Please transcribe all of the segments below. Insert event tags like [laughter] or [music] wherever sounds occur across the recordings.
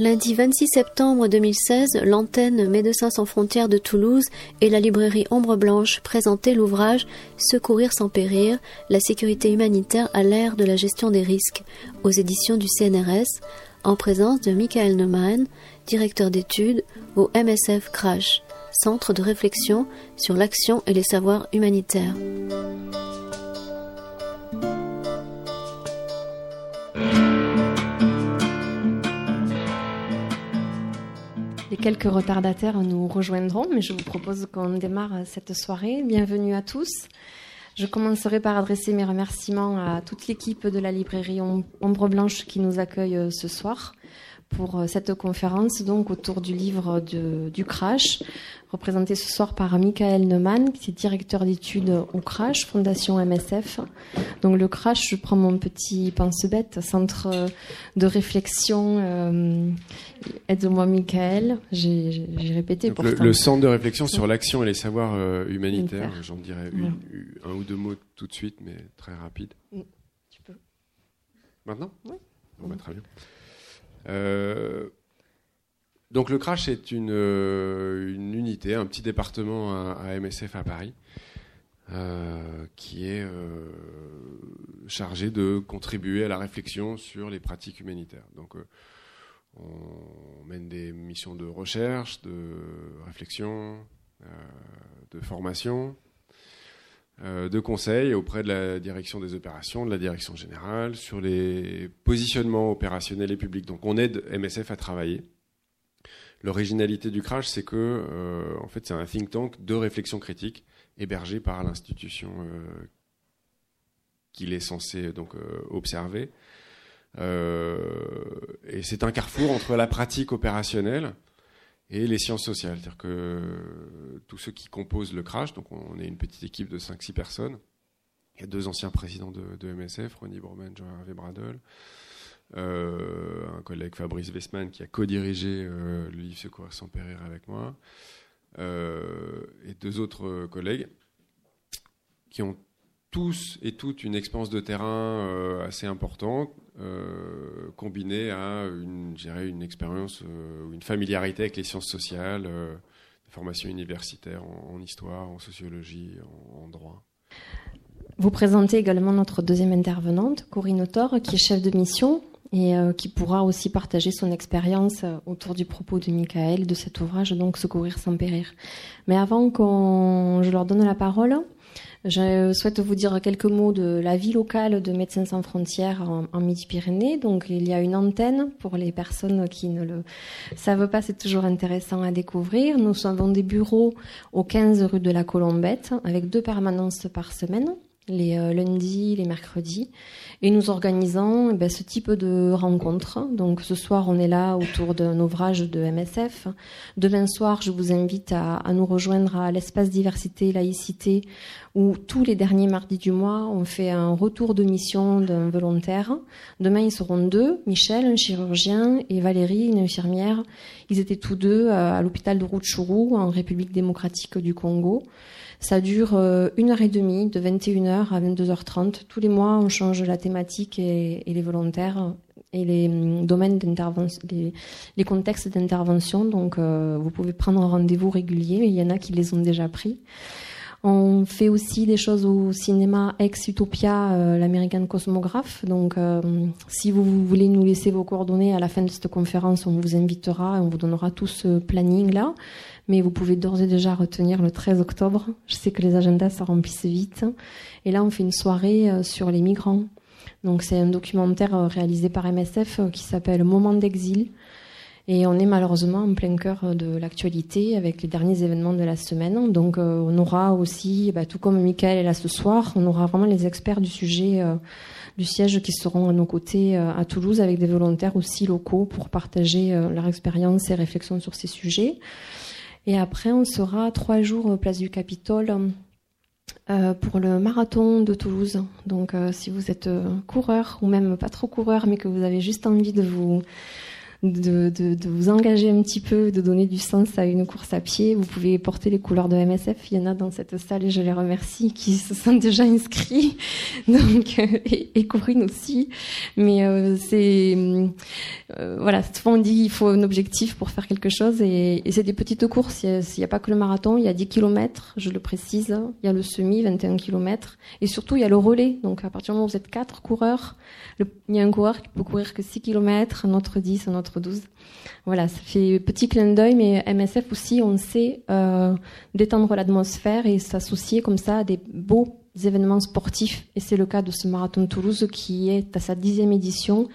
Lundi 26 septembre 2016, l'antenne Médecins sans frontières de Toulouse et la librairie Ombre Blanche présentaient l'ouvrage Secourir sans périr, la sécurité humanitaire à l'ère de la gestion des risques aux éditions du CNRS en présence de Michael Neumann, directeur d'études au MSF Crash, centre de réflexion sur l'action et les savoirs humanitaires. Quelques retardataires nous rejoindront, mais je vous propose qu'on démarre cette soirée. Bienvenue à tous. Je commencerai par adresser mes remerciements à toute l'équipe de la librairie Ombre Blanche qui nous accueille euh, ce soir pour euh, cette conférence donc autour du livre du Crash, représenté ce soir par Michael Neumann, qui est directeur d'études au Crash, Fondation MSF. Donc le Crash, je prends mon petit pense-bête, centre de réflexion. Euh, aide-moi Michael, j'ai répété. pour le, le, centre de réflexion sur l'action et les savoirs euh, humanitaires, j'en dirais un ou deux mots tout de suite, mais très rapide. Mm. Tu peux. Maintenant? Oui. Bah, très bien. Euh, donc le Crash est une, euh, une, unité, un petit département à, MSF à Paris, euh, qui est chargé de contribuer à la réflexion sur les pratiques humanitaires. Donc on mène des missions de recherche, de réflexion, de formation, de conseils auprès de la direction des opérations, de la direction générale, sur les positionnements opérationnels et publics. Donc on aide MSF à travailler. L'originalité du crash, c'est que euh, en fait, c'est un think tank de réflexion critique hébergé par l'institution euh, qu'il est censé donc observer. et c'est un carrefour entre la pratique opérationnelle et les sciences sociales. C'est-à-dire que tous ceux qui composent le crash, donc on est une petite équipe de 5-6 personnes, il y a deux anciens présidents de, MSF, Ronnie Borman, Jean-Hervé Bradel, euh, un collègue Fabrice Westman qui a co-dirigé euh, le livre Secourir sans périr avec moi, euh, et deux autres collègues qui ont tous et toutes une expérience de terrain assez importante, euh, combiné à une, une expérience euh, ou une familiarité avec les sciences sociales, euh, des formations universitaires en, histoire, en sociologie, en, droit. Vous présentez également notre deuxième intervenante, Corinne Autor, qui est chef de mission et qui pourra aussi partager son expérience autour du propos de Michael de cet ouvrage, donc Secourir sans périr. Mais avant que je leur donne la parole, je souhaite vous dire quelques mots de la vie locale de Médecins sans frontières en, Midi-Pyrénées. Donc, il y a une antenne pour les personnes qui ne le savent pas. C'est toujours intéressant à découvrir. Nous avons des bureaux au 15 rue de la Colombette avec deux permanences par semaine les euh, lundis, les mercredis. Et nous organisons eh ben, ce type de rencontres. Donc ce soir, on est là autour d'un ouvrage de MSF. Demain soir, je vous invite à, nous rejoindre à l'espace diversité laïcité, où tous les derniers mardis du mois, on fait un retour de mission d'un volontaire. Demain, ils seront deux, Michel, un chirurgien, et Valérie, une infirmière. Ils étaient tous deux euh, à l'hôpital de Rutshuru, en République démocratique du Congo. Ça dure euh, une heure et demie, de 21h à 22h30. Tous les mois, on change la thématique et, les volontaires et les hum, domaines d'intervention, les, contextes d'intervention. Donc, euh, vous pouvez prendre un rendez-vous régulier. Il y en a qui les ont déjà pris. On fait aussi des choses au cinéma Ex Utopia, euh, l'American Cosmographe. Donc, si vous voulez nous laisser vos coordonnées à la fin de cette conférence, on vous invitera et on vous donnera tout ce planning-là mais vous pouvez d'ores et déjà retenir le 13 octobre. Je sais que les agendas se remplissent vite. Et là, on fait une soirée euh, sur les migrants. Donc c'est un documentaire euh, réalisé par MSF euh, qui s'appelle Moment d'exil. Et on est malheureusement en plein cœur de l'actualité avec les derniers événements de la semaine. Donc on aura aussi, bah, tout comme Michael est là ce soir, on aura vraiment les experts du sujet du siège qui seront à nos côtés à Toulouse avec des volontaires aussi locaux pour partager leur expérience et réflexions sur ces sujets. Et après, on sera trois jours place du Capitole euh, pour le marathon de Toulouse. Donc, euh, si vous êtes euh, coureur ou même pas trop coureur, mais que vous avez juste envie de vous de, de, vous engager un petit peu, de donner du sens à une course à pied. Vous pouvez porter les couleurs de MSF. Il y en a dans cette salle et je les remercie qui se sont déjà inscrits. [laughs] Donc, et, et Corinne aussi. Mais c'est voilà, souvent on dit il faut un objectif pour faire quelque chose et, et c'est des petites courses. Il n'y a, a, pas que le marathon, il y a 10 km, je le précise. Il y a le semi, 21 km. Et surtout, il y a le relais. Donc, à partir du moment où vous êtes quatre coureurs, il y a un coureur qui peut courir que 6 km, un autre 10, un autre 12. Voilà, ça fait petit clin d'œil, mais MSF aussi, on sait euh, détendre l'atmosphère et s'associer comme ça à des beaux événements sportifs. Et c'est le cas de ce marathon de Toulouse qui est à sa dixième édition,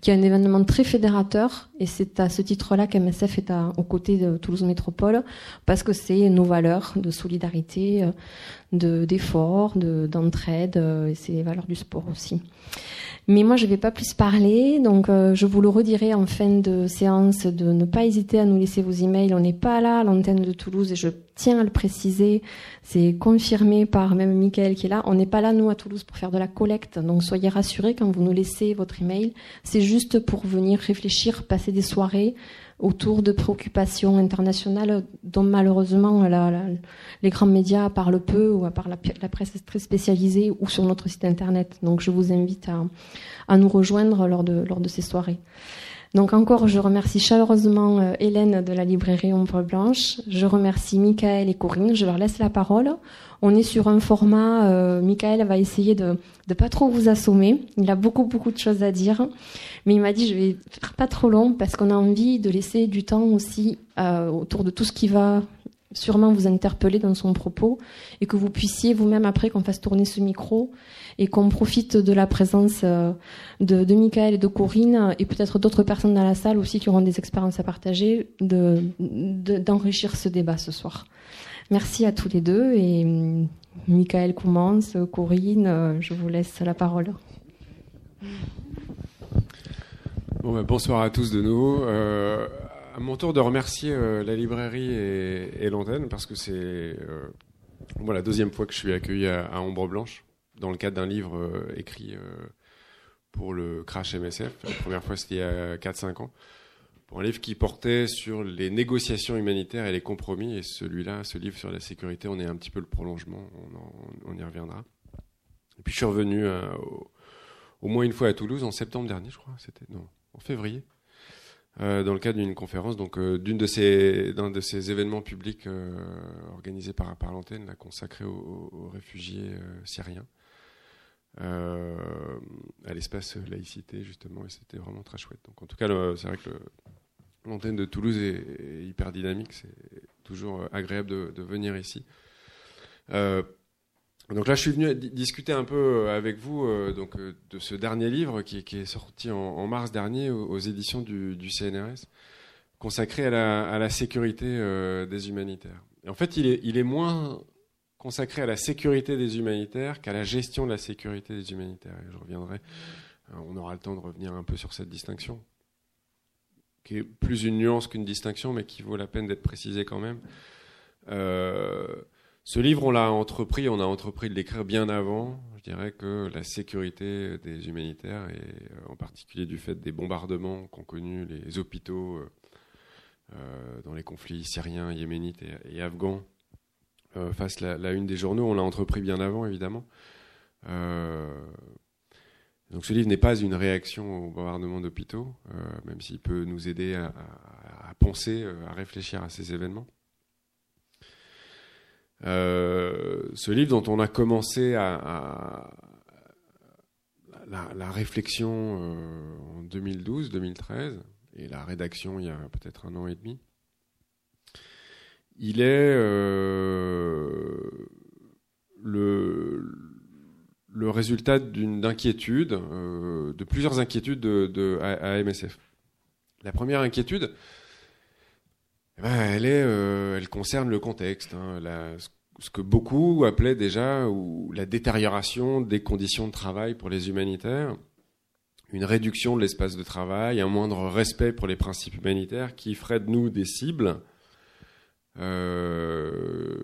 qui est un événement très fédérateur. Et c'est à ce titre-là qu'MSF est à, aux côtés de Toulouse Métropole, parce que c'est nos valeurs de solidarité, euh, de, d'effort, de, d'entraide, euh, et c'est les valeurs du sport aussi. Mais moi, je ne vais pas plus parler, donc euh, je vous le redirai en fin de séance de ne pas hésiter à nous laisser vos emails. On n'est pas là à l'antenne de Toulouse et je tiens à le préciser. C'est confirmé par même Michael qui est là. On n'est pas là nous à Toulouse pour faire de la collecte, donc soyez rassurés quand vous nous laissez votre email. Juste pour venir réfléchir, passer des soirées autour de préoccupations internationales dont malheureusement les grands médias parlent peu ou à part la, presse très spécialisée ou sur notre site internet. Donc je vous invite à, nous rejoindre lors de, lors de ces soirées. Donc encore, je remercie chaleureusement euh, Hélène de la librairie Ombre Blanche. Je remercie Michael et Corinne. Je leur laisse la parole. On est sur un format. Euh, Michael va essayer de ne pas trop vous assommer. Il a beaucoup beaucoup de choses à dire, mais il m'a dit je vais faire pas trop long parce qu'on a envie de laisser du temps aussi euh, autour de tout ce qui va sûrement vous interpeller dans son propos et que vous puissiez vous-même après qu'on fasse tourner ce micro et qu'on profite de la présence euh, de, de Michael et de Corinne et peut-être d'autres personnes dans la salle aussi qui auront des expériences à partager, d'enrichir de, ce débat ce soir. Merci à tous les deux et mm, Michael commence, Corinne, euh, je vous laisse la parole. Bah, bonsoir à tous de nouveau. Euh, à mon tour de remercier euh, la librairie et, l'antenne parce que c'est la deuxième fois que je suis accueilli à, à Ombre Blanche dans le cadre d'un livre écrit pour le Crash MSF. La première fois, c'était il y a 4-5 ans. Pour un livre qui portait sur les négociations humanitaires et les compromis. Et celui-là, ce livre sur la sécurité, on est un petit peu le prolongement. On, on y reviendra. Et puis je suis revenu euh, au, moins une fois à Toulouse en septembre dernier, je crois. C'était non, en février. Euh, dans le cadre d'une conférence, donc euh, d'une de ces d'un de ces événements publics euh, organisés par par l'antenne, consacré aux, aux réfugiés syriens euh, à l'espace laïcité justement et c'était vraiment très chouette. Donc en tout cas c'est vrai que l'antenne de Toulouse est, hyper dynamique, c'est toujours agréable de, venir ici. Euh, donc là, je suis venu discuter un peu avec vous euh, donc de ce dernier livre qui, est sorti en, mars dernier aux, éditions du, CNRS, consacré à la, sécurité euh, des humanitaires. Et en fait, il est moins consacré à la sécurité des humanitaires qu'à la gestion de la sécurité des humanitaires. Je reviendrai, euh, on aura le temps de revenir un peu sur cette distinction, qui est plus une nuance qu'une distinction, mais qui vaut la peine d'être précisée quand même. Euh, ce livre, on l'a entrepris, on a entrepris de l'écrire bien avant. Je dirais que la sécurité des humanitaires, et euh, en particulier du fait des bombardements qu'ont connus les hôpitaux dans les conflits syriens, yéménites et afghans, euh, fasse la, une des journaux. On l'a entrepris bien avant, évidemment. Euh, donc ce livre n'est pas une réaction au bombardement d'hôpitaux, euh, même s'il peut nous aider à, penser, à réfléchir à ces événements. ce livre dont on a commencé à, la, réflexion en 2012-2013 et la rédaction il y a peut-être un an et demi, il est euh, le, le résultat d'une inquiétude, euh, de plusieurs inquiétudes de, de à, à, MSF. La première inquiétude, eh ben, elle, est, euh, elle concerne le contexte, hein, la, ce que beaucoup appelaient déjà ou la détérioration des conditions de travail pour les humanitaires, une réduction de l'espace de travail, un moindre respect pour les principes humanitaires qui ferait de nous des cibles euh,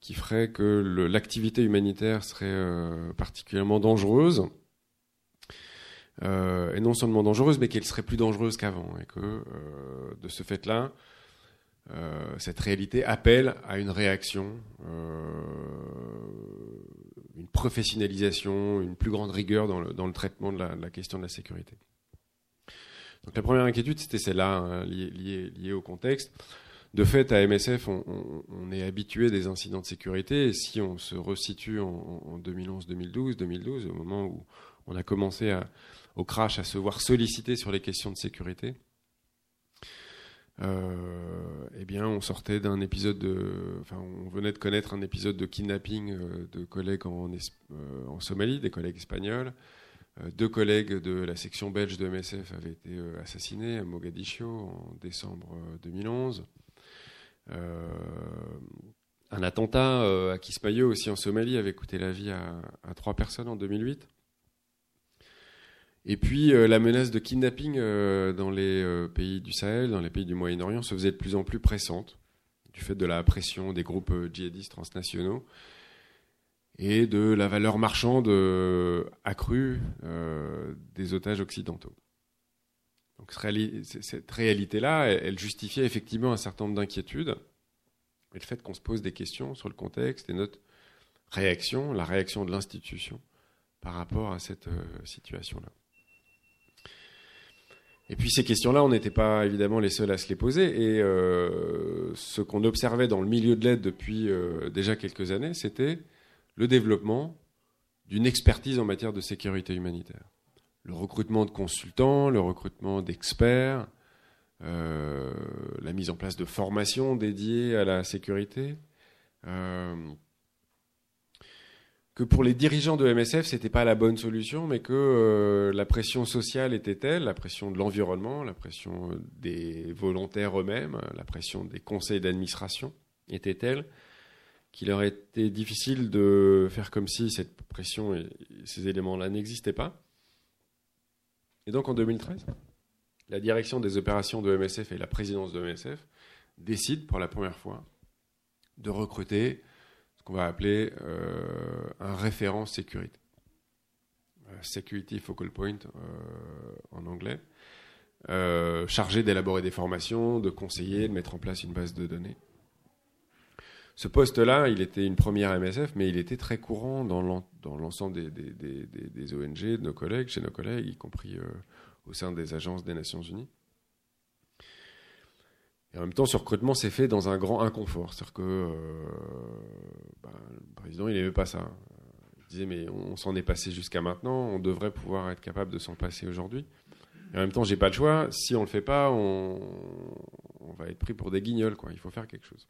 qui ferait que l'activité humanitaire serait euh, particulièrement dangereuse. euh, est non seulement dangereuse, mais qu'elle serait plus dangereuse qu'avant, et que euh, de ce fait-là, cette réalité appelle à une réaction, une professionnalisation, une plus grande rigueur dans le, traitement de la, question de la sécurité. Donc la première inquiétude, c'était celle-là, hein, liée, au contexte. De fait, à MSF, on, est habitué des incidents de sécurité. Et si on se resitue en, 2011, 2012, 2012, au moment où on a commencé au crash à se voir solliciter sur les questions de sécurité, euh, eh bien, on sortait d'un épisode de, enfin, on venait de connaître un épisode de kidnapping euh, de collègues en, euh, en Somalie, des collègues espagnols. deux collègues de la section belge de MSF avaient été assassinés à Mogadiscio en décembre 2011. Un attentat à Kismayo aussi en Somalie avait coûté la vie à, trois personnes en 2008. Et puis euh, la menace de kidnapping euh, dans les euh, pays du Sahel, dans les pays du Moyen-Orient, se faisait de plus en plus pressante du fait de la pression des groupes djihadistes transnationaux et de la valeur marchande accrue des otages occidentaux. Donc cette réalité-là, elle justifiait effectivement un certain nombre d'inquiétudes. Et le fait qu'on se pose des questions sur le contexte et notre réaction, la réaction de l'institution par rapport à cette situation-là. Et puis ces questions-là, on n'était pas évidemment les seuls à se les poser. Et euh, ce qu'on observait dans le milieu de l'aide depuis euh, déjà quelques années, c'était le développement d'une expertise en matière de sécurité humanitaire. Le recrutement de consultants, le recrutement d'experts, euh, la mise en place de formations dédiées à la sécurité que pour les dirigeants de MSF, c'était pas la bonne solution, mais que euh, la pression sociale était telle, la pression de l'environnement, la pression euh, des volontaires eux-mêmes, la pression des conseils d'administration était telle qu'il aurait été difficile de faire comme si cette pression et ces éléments-là n'existaient pas. Et donc en 2013, la direction des opérations de MSF et la présidence de MSF décident pour la première fois de recruter qu'on va appeler euh, un référent sécurité. Euh, Security Focal Point euh, en anglais. chargé d'élaborer des formations, de conseiller, de mettre en place une base de données. Ce poste-là, il était une première MSF, mais il était très courant dans l'ensemble des, ONG, de nos collègues, chez nos collègues, y compris au sein des agences des Nations Unies. Et en même temps, ce recrutement s'est fait dans un grand inconfort. C'est-à-dire que euh, bah, le président, il n'aimait pas ça. Il disait, mais on, s'en est passé jusqu'à maintenant, on devrait pouvoir être capable de s'en passer aujourd'hui. Et en même temps, j'ai pas le choix. Si on le fait pas, on, va être pris pour des guignols. Quoi. Il faut faire quelque chose.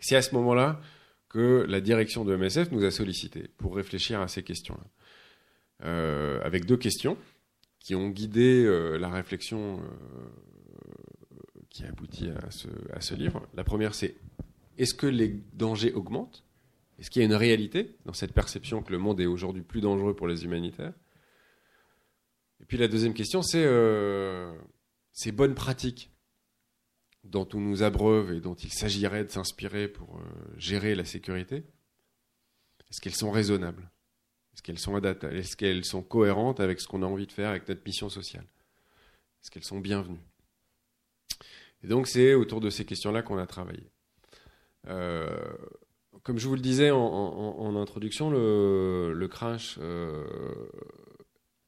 C'est à ce moment-là que la direction de MSF nous a sollicité pour réfléchir à ces questions-là. Euh, avec deux questions qui ont guidé euh, la réflexion qui aboutit à ce, à ce livre. La première, c'est est-ce que les dangers augmentent? Est-ce qu'il y a une réalité dans cette perception que le monde est aujourd'hui plus dangereux pour les humanitaires? Et puis la deuxième question, c'est euh, ces bonnes pratiques dont on nous abreuve et dont il s'agirait de s'inspirer pour euh, gérer la sécurité, est-ce qu'elles sont raisonnables? Est-ce qu'elles sont adaptables Est-ce qu'elles sont cohérentes avec ce qu'on a envie de faire avec notre mission sociale? Est-ce qu'elles sont bienvenues? Et donc c'est autour de ces questions-là qu'on a travaillé. Euh, comme je vous le disais en, introduction, le, crash euh,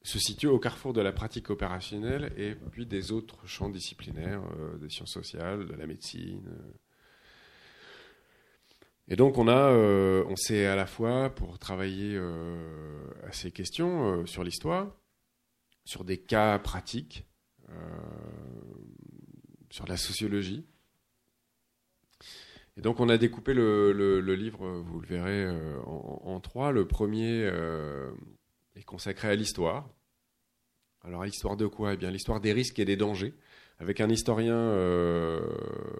se situe au carrefour de la pratique opérationnelle et puis des autres champs disciplinaires, euh, des sciences sociales, de la médecine. Et donc on a, on s'est à la fois pour travailler à ces questions sur l'histoire, sur des cas pratiques, sur la sociologie. Et donc on a découpé le, livre, vous le verrez, euh, en, trois. Le premier euh, est consacré à l'histoire. Alors l'histoire de quoi? Eh bien l'histoire des risques et des dangers, avec un historien euh,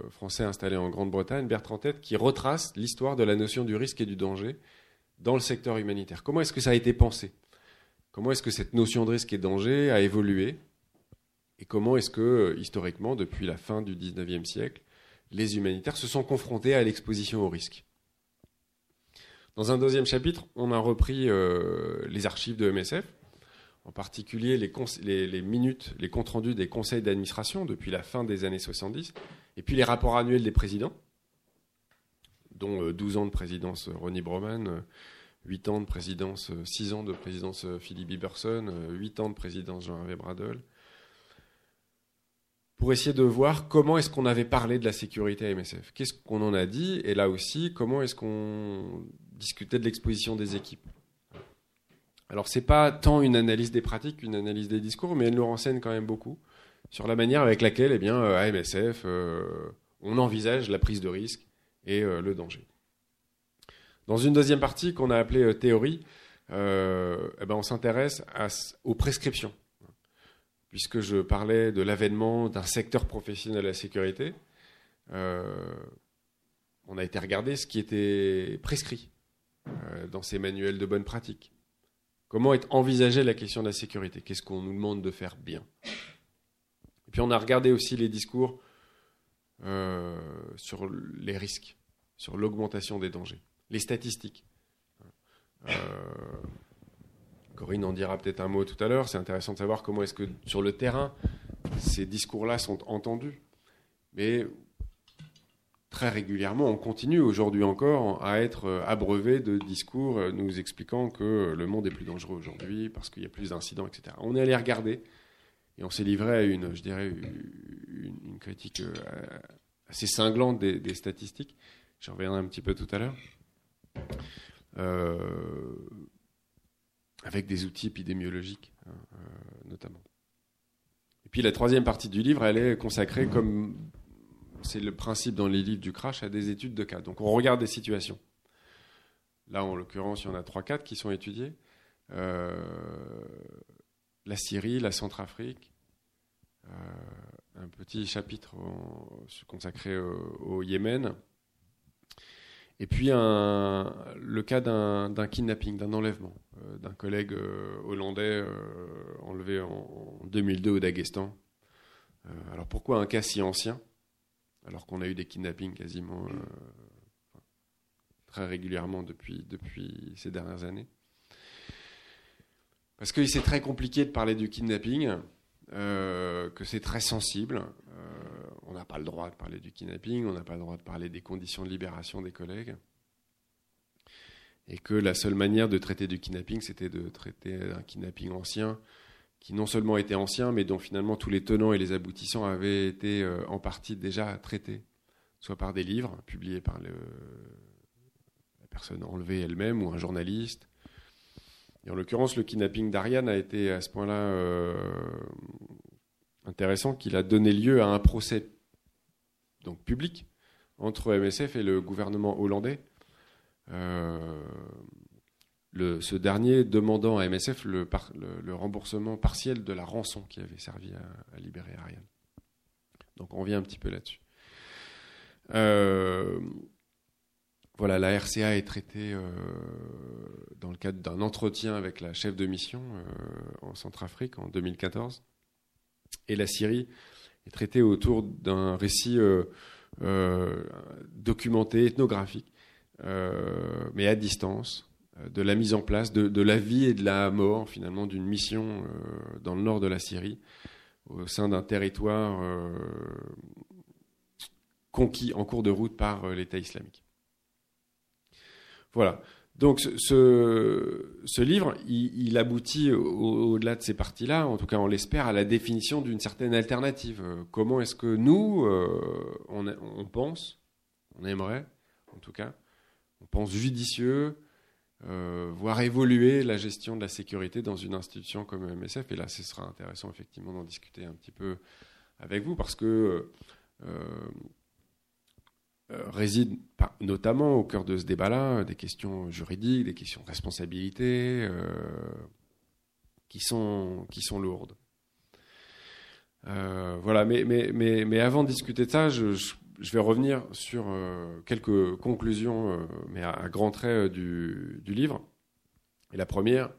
français installé en Grande-Bretagne, Bertrand Tête, qui retrace l'histoire de la notion du risque et du danger dans le secteur humanitaire. Comment est-ce que ça a été pensé? Comment est-ce que cette notion de risque et de danger a évolué? Et comment est-ce que, historiquement, depuis la fin du XIXe siècle, les humanitaires se sont confrontés à l'exposition au risque? Dans un deuxième chapitre, on a repris euh, les archives de MSF. en particulier les, minutes, les comptes rendus des conseils d'administration depuis la fin des années 70, et puis les rapports annuels des présidents, dont 12 ans de présidence Ronnie Broman, 8 ans de présidence, 6 ans de présidence Philippe Iberson, 8 ans de présidence Jean-Hervé Bradel, pour essayer de voir comment est-ce qu'on avait parlé de la sécurité à MSF. Qu'est-ce qu'on en a dit? Et là aussi, comment est-ce qu'on discutait de l'exposition des équipes Alors, c'est pas tant une analyse des pratiques qu'une analyse des discours, mais elle nous renseigne quand même beaucoup sur la manière avec laquelle, eh bien, à MSF, euh, on envisage la prise de risque et euh, le danger. Dans une deuxième partie qu'on a appelée euh, théorie, eh ben, on s'intéresse aux prescriptions puisque je parlais de l'avènement d'un secteur professionnel de la sécurité, euh, on a été regarder ce qui était prescrit euh, dans ces manuels de bonne pratique. Comment est envisagée la question de la sécurité? Qu'est-ce qu'on nous demande de faire bien? Et puis on a regardé aussi les discours euh, sur les risques, sur l'augmentation des dangers, les statistiques. Corinne en dira peut-être un mot tout à l'heure. C'est intéressant de savoir comment est-ce que sur le terrain, ces discours-là sont entendus. Mais très régulièrement, on continue aujourd'hui encore à être abreuvé de discours nous expliquant que le monde est plus dangereux aujourd'hui parce qu'il y a plus d'incidents, etc. On est allé regarder et on s'est livré à une, je dirais, une, critique euh, assez cinglante des, statistiques. J'en reviendrai un petit peu tout à l'heure. Euh, avec des outils épidémiologiques hein, euh, notamment. Et puis la troisième partie du livre, elle est consacrée, comme c'est le principe dans les livres du crash, à des études de cas. Donc on regarde des situations. Là, en l'occurrence, il y en a 3-4 qui sont étudiées. Euh, la Syrie, la Centrafrique, euh, un petit chapitre consacré au Yémen, et puis le cas d'un kidnapping, d'un enlèvement, euh, d'un collègue hollandais enlevé en, 2002 au Daghestan. alors pourquoi un cas si ancien? Alors qu'on a eu des kidnappings quasiment très régulièrement depuis, depuis ces dernières années Parce que c'est très compliqué de parler du kidnapping, que c'est très sensible, on n'a pas le droit de parler du kidnapping, on n'a pas le droit de parler des conditions de libération des collègues. Et que la seule manière de traiter du kidnapping, c'était de traiter un kidnapping ancien, qui non seulement était ancien, mais dont finalement tous les tenants et les aboutissants avaient été euh, en partie déjà traités, soit par des livres publiés par la personne enlevée elle-même ou un journaliste. Et en l'occurrence, le kidnapping d'Ariane a été à ce point-là euh, intéressant qu'il a donné lieu à un procès donc public entre MSF et le gouvernement hollandais. Euh, ce dernier demandant à MSF le, remboursement partiel de la rançon qui avait servi à, libérer Ariane. Donc on revient un petit peu là-dessus. Euh, voilà, la RCA est traitée euh, dans le cadre d'un entretien avec la chef de mission en Centrafrique en 2014. Et la Syrie est traité autour d'un récit euh, euh, documenté, ethnographique, euh, mais à distance, de la mise en place de, la vie et de la mort finalement d'une mission dans le nord de la Syrie, au sein d'un territoire conquis en cours de route par l'État islamique. Voilà. Donc ce, livre, il, aboutit au-delà de ces parties-là, en tout cas on l'espère, à la définition d'une certaine alternative. Euh, comment est-ce que nous, euh, on, pense, on aimerait, en tout cas, on pense judicieux, euh, voir évoluer la gestion de la sécurité dans une institution comme MSF. Et là, ce sera intéressant effectivement d'en discuter un petit peu avec vous, parce que euh, réside notamment au cœur de ce débat-là des questions juridiques, des questions de responsabilité euh, qui, sont, qui sont lourdes. Euh, voilà, mais, mais, mais, mais, avant de discuter de ça, je, je, vais revenir sur quelques conclusions, mais à, grands traits du, du, livre. Et la première,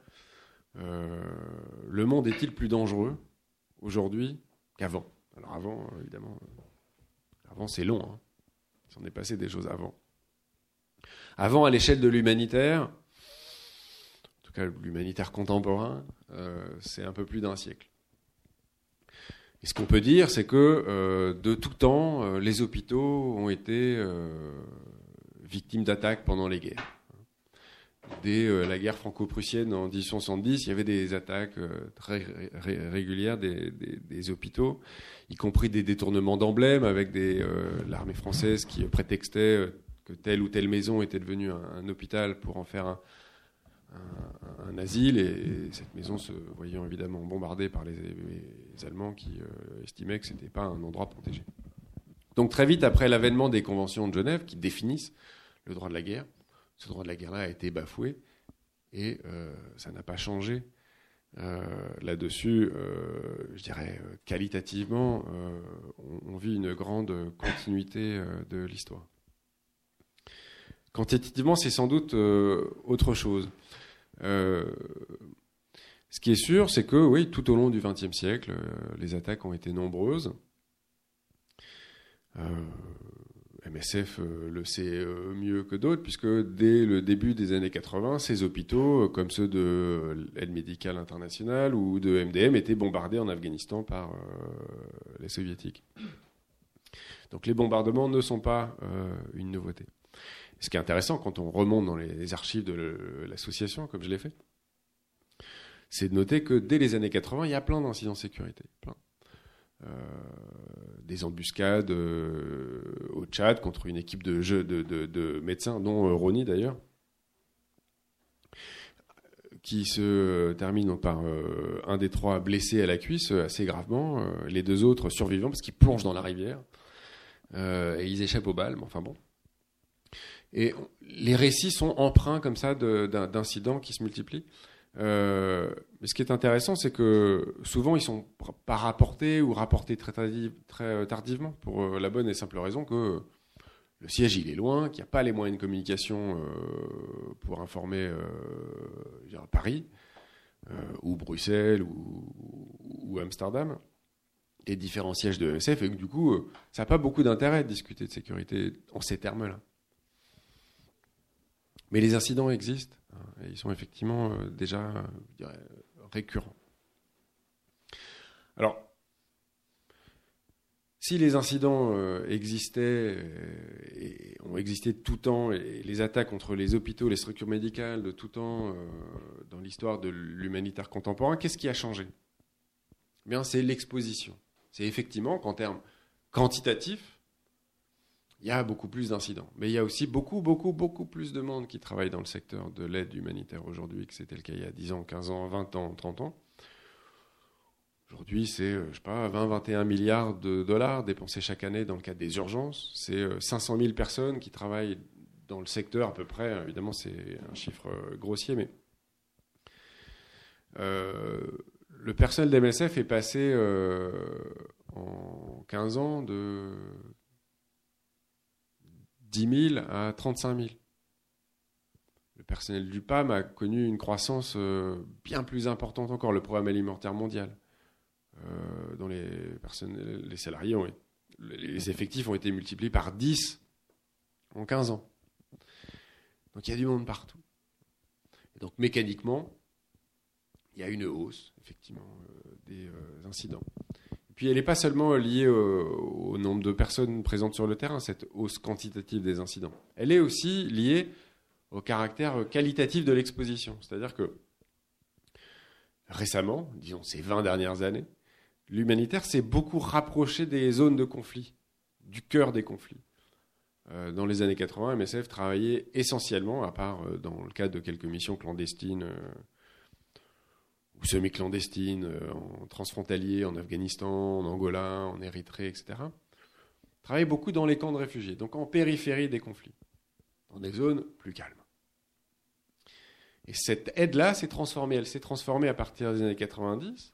le monde est-il plus dangereux aujourd'hui qu'avant? Alors avant, évidemment, avant c'est long. Hein. S'en est passé des choses avant. Avant, à l'échelle de l'humanitaire, en tout cas l'humanitaire contemporain, c'est un peu plus d'un siècle. Ce qu'on peut dire, c'est que de tout temps, les hôpitaux ont été victimes d'attaques pendant les guerres. Dès euh, la guerre franco-prussienne en 1870, il y avait des attaques euh, très régulières des, hôpitaux, y compris des détournements d'emblèmes avec euh, l'armée française qui prétextait que telle ou telle maison était devenue un, hôpital pour en faire un, asile, et, cette maison se voyant évidemment bombardée par les, Allemands qui estimaient que ce n'était pas un endroit protégé. Donc très vite après l'avènement des conventions de Genève qui définissent le droit de la guerre, ce droit de la guerre-là a été bafoué et euh, ça n'a pas changé. Euh, là-dessus, euh, je dirais qualitativement, on, vit une grande continuité de l'histoire. Quantitativement, c'est sans doute autre chose. Ce qui est sûr, c'est que oui, tout au long du XXe siècle, les attaques ont été nombreuses. MSF euh, le sait euh, mieux que d'autres, puisque dès le début des années 80, ces hôpitaux, euh, comme ceux de l'aide médicale internationale ou de MDM, étaient bombardés en Afghanistan par les soviétiques. Donc les bombardements ne sont pas une nouveauté. Ce qui est intéressant quand on remonte dans les archives de l'association, comme je l'ai fait, c'est de noter que dès les années 80, il y a plein d'incidents de sécurité. Plein. Euh, des embuscades euh, au Tchad contre une équipe de, de, médecins, dont euh, Roni d'ailleurs, qui se termine par un des trois blessés à la cuisse assez gravement, les deux autres survivants parce qu'ils plongent dans la rivière et ils échappent aux balles, mais enfin bon. Et les récits sont empreints comme ça d'incidents qui se multiplient. Euh, mais ce qui est intéressant, c'est que souvent ils sont pas rapportés ou rapportés très, euh, tardivement pour euh, la bonne et simple raison que le siège il est loin, qu'il n'y a pas les moyens de communication pour informer Paris ou Bruxelles ou, Amsterdam et différents sièges de ESF et que du coup ça n'a pas beaucoup d'intérêt de discuter de sécurité en ces termes-là. Mais les incidents existent et ils sont effectivement euh, déjà récurrents. Alors, si les incidents euh, existaient euh, et ont existé de tout temps, et les attaques contre les hôpitaux, les structures médicales de tout temps dans l'histoire de l'humanitaire contemporain, qu'est-ce qui a changé? Eh Bien, c'est l'exposition. C'est effectivement qu'en termes quantitatifs, il y a beaucoup plus d'incidents. Mais il y a aussi beaucoup, beaucoup, beaucoup plus de monde qui travaille dans le secteur de l'aide humanitaire aujourd'hui que c'était le cas il y a 10 ans, 15 ans, 20 ans, 30 ans. Aujourd'hui, c'est, euh, je sais pas, 20, 21 milliards de dollars dépensés chaque année dans le cadre des urgences. C'est 500 euh, 000 personnes qui travaillent dans le secteur à peu près. Évidemment, c'est un chiffre euh, grossier, mais le personnel d'MSF est passé en 15 ans de 10 000 à 35 000. Le personnel du PAM a connu une croissance euh, bien plus importante encore, le programme alimentaire mondial, euh, dont les, salariés ont, les effectifs ont été multipliés par 10 en 15 ans. Donc il y a du monde partout. donc mécaniquement, il y a une hausse, effectivement, euh, des incidents. Puis elle n'est pas seulement liée au, nombre de personnes présentes sur le terrain, cette hausse quantitative des incidents. Elle est aussi liée au caractère qualitatif de l'exposition. C'est-à-dire que récemment, disons ces 20 dernières années, l'humanitaire s'est beaucoup rapproché des zones de conflit, du cœur des conflits. Euh, dans les années 80, MSF travaillait essentiellement, à part euh, dans le cadre de quelques missions clandestines euh, ou semi-clandestines, euh, en transfrontalier, en Afghanistan, en Angola, en Érythrée, etc. Travaille beaucoup dans les camps de réfugiés, donc en périphérie des conflits, dans des zones plus calmes. Et cette aide-là s'est transformée. Elle s'est transformée à partir des années 90.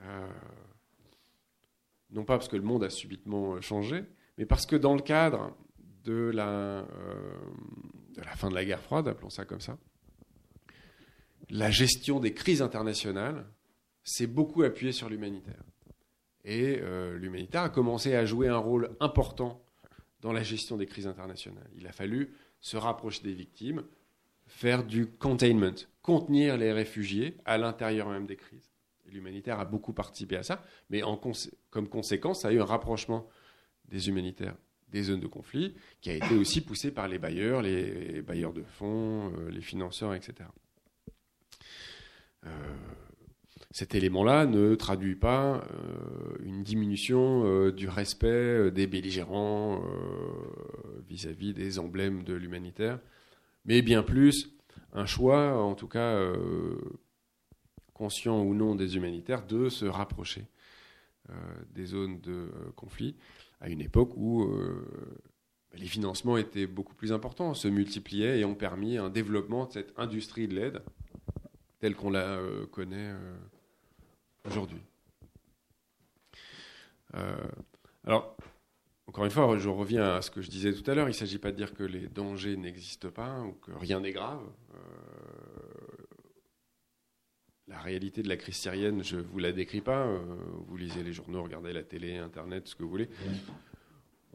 Euh, non pas parce que le monde a subitement euh, changé, mais parce que dans le cadre de la fin de la guerre froide, appelons ça comme ça, la gestion des crises internationales s'est beaucoup appuyée sur l'humanitaire. Et euh, l'humanitaire a commencé à jouer un rôle important dans la gestion des crises internationales. Il a fallu se rapprocher des victimes, faire du containment, contenir les réfugiés à l'intérieur même des crises. L'humanitaire a beaucoup participé à ça, mais en comme conséquence, ça a eu un rapprochement des humanitaires des zones de conflit, qui a été aussi poussé par les bailleurs, les bailleurs de fonds, euh, les financeurs, etc. Euh, cet élément-là ne traduit pas euh, une diminution du respect des belligérants vis-à-vis des emblèmes de l'humanitaire, mais bien plus un choix, en tout cas conscient ou non des humanitaires, de se rapprocher des zones de conflit à une époque où euh, les financements étaient beaucoup plus importants, se multipliaient et ont permis un développement de cette industrie de l'aide telle qu'on la euh, connaît euh, aujourd'hui. alors, encore une fois, je reviens à ce que je disais tout à l'heure, il ne s'agit pas de dire que les dangers n'existent pas ou que rien n'est grave la réalité de la crise syrienne, je ne vous la décris pas. Euh, vous lisez les journaux, regardez la télé, Internet, ce que vous voulez.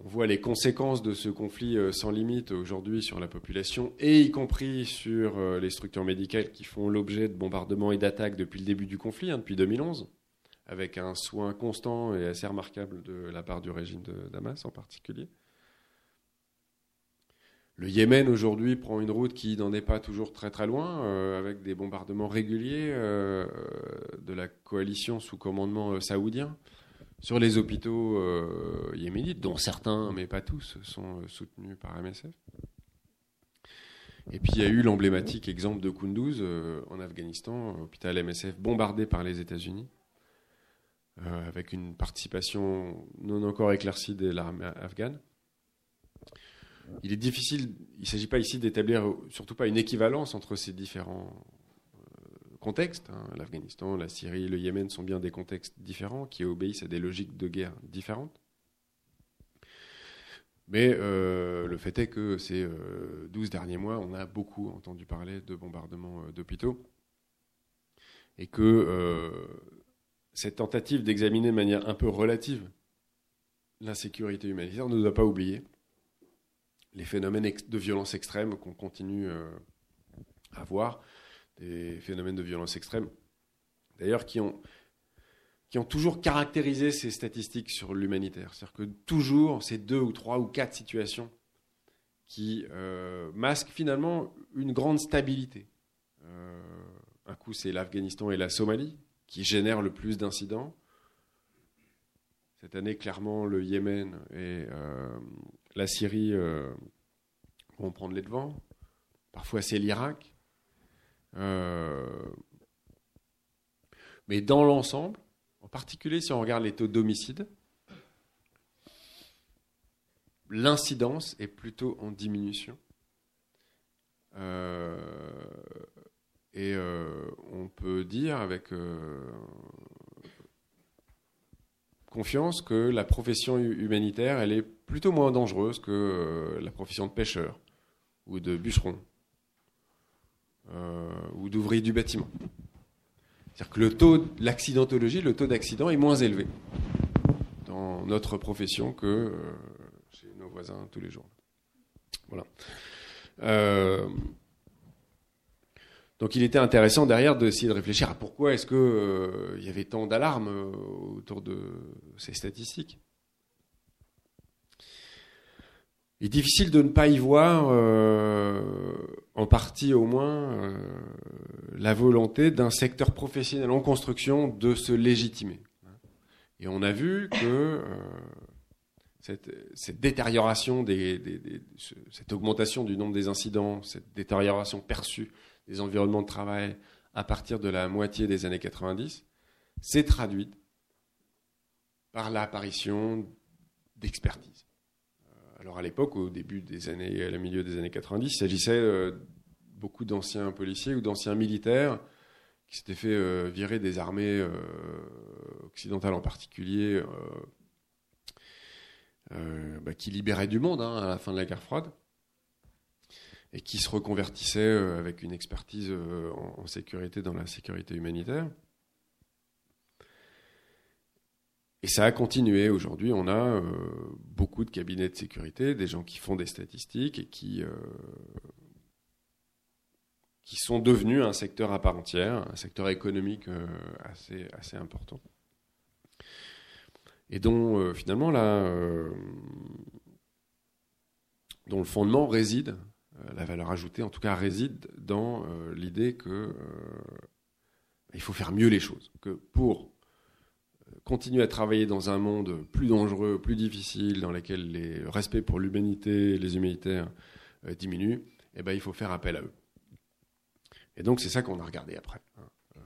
On voit les conséquences de ce conflit euh, sans limite aujourd'hui sur la population, et y compris sur euh, les structures médicales qui font l'objet de bombardements et d'attaques depuis le début du conflit, hein, depuis 2011, avec un soin constant et assez remarquable de la part du régime de Damas en particulier. Le Yémen aujourd'hui prend une route qui n'en est pas toujours très très loin, euh, avec des bombardements réguliers de la coalition sous commandement saoudien sur les hôpitaux yéménites, dont certains, mais pas tous, sont soutenus par MSF. Et puis il y a eu l'emblématique exemple de Kunduz en Afghanistan, hôpital MSF bombardé par les États-Unis, avec une participation non encore éclaircie de l'armée afghane il est difficile, il ne s'agit pas ici d'établir surtout pas une équivalence entre ces différents euh, contextes. Hein. L'Afghanistan, la Syrie, le Yémen sont bien des contextes différents qui obéissent à des logiques de guerre différentes. Mais euh, le fait est que ces 12 euh, derniers mois, on a beaucoup entendu parler de bombardements d'hôpitaux et que cette tentative d'examiner de manière un peu relative l'insécurité humanitaire ne doit pas oublier les phénomènes de violence extrême qu'on continue euh, à voir, des phénomènes de violence extrême, d'ailleurs qui ont, qui ont toujours caractérisé ces statistiques sur l'humanitaire. C'est-à-dire que toujours ces deux ou trois ou quatre situations qui euh, masquent finalement une grande stabilité. Euh, un coup, c'est l'Afghanistan et la Somalie qui génèrent le plus d'incidents. Cette année, clairement, le Yémen et la Syrie euh, vont prendre les devants. Parfois, c'est l'Irak. Euh, mais dans l'ensemble, en particulier si on regarde les taux d'homicide, l'incidence est plutôt en diminution. Euh, et on peut dire avec confiance que la profession humanitaire, elle est plutôt moins dangereuse que euh, la profession de pêcheur ou de bûcheron euh, ou d'ouvrier du bâtiment. C'est-à-dire que le taux de l'accidentologie, le taux d'accident est moins élevé dans notre profession que euh, chez nos voisins tous les jours. Voilà. Donc il était intéressant derrière d'essayer de réfléchir à pourquoi est-ce qu'il euh, y avait tant d'alarmes euh, autour de ces statistiques. Il est difficile de ne pas y voir, euh, en partie au moins, la volonté d'un secteur professionnel en construction de se légitimer. Et on a vu que cette, détérioration, cette augmentation du nombre des incidents, cette détérioration perçue des environnements de travail à partir de la moitié des années 90 s'est traduite par l'apparition d'expertise. Euh, alors à l'époque, au début des années, à la milieu des années 90, il s'agissait euh, beaucoup d'anciens policiers ou d'anciens militaires qui s'étaient fait euh, virer des armées occidentales en particulier, bah, qui libéraient du monde hein, à la fin de la guerre froide et qui se reconvertissait euh, avec une expertise euh, en, sécurité dans la sécurité humanitaire. Et ça a continué. Aujourd'hui, on a euh, beaucoup de cabinets de sécurité, des gens qui font des statistiques et qui qui sont devenus un secteur à part entière, un secteur économique assez, assez important. Et dont finalement là, dont le fondement réside, la valeur ajoutée en tout cas réside dans l'idée que il faut faire mieux les choses, que pour continuer à travailler dans un monde plus dangereux, plus difficile, dans lequel le respect pour l'humanité, les humanitaires euh, diminue, eh ben, il faut faire appel à eux. Et donc c'est ça qu'on a regardé après. Hein. Euh,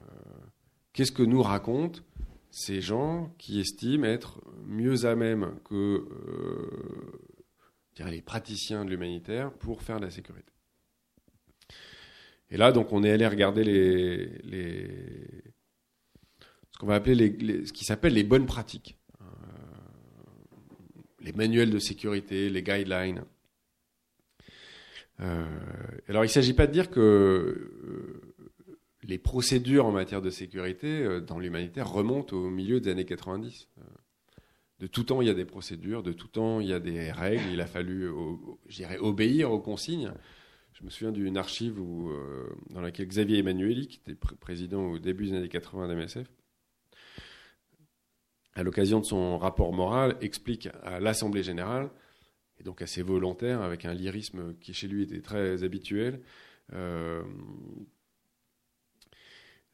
qu'est-ce que nous racontent ces gens qui estiment être mieux à même que euh, les praticiens de l'humanitaire pour faire de la sécurité? Et là, donc, on est allé regarder les ce qu'on va appeler les, ce qui s'appelle les bonnes pratiques, euh, les manuels de sécurité, les guidelines. Euh, alors, il ne s'agit pas de dire que euh, les procédures en matière de sécurité dans l'humanitaire remontent au milieu des années 90. De tout temps, il y a des procédures, de tout temps, il y a des règles. Il a fallu, obéir aux consignes. Je me souviens d'une archive où, dans laquelle Xavier Emmanueli, qui était président au début des années 80 d'MSF, à l'occasion de son rapport moral, explique à l'Assemblée générale, et donc à ses volontaires, avec un lyrisme qui chez lui était très habituel, euh,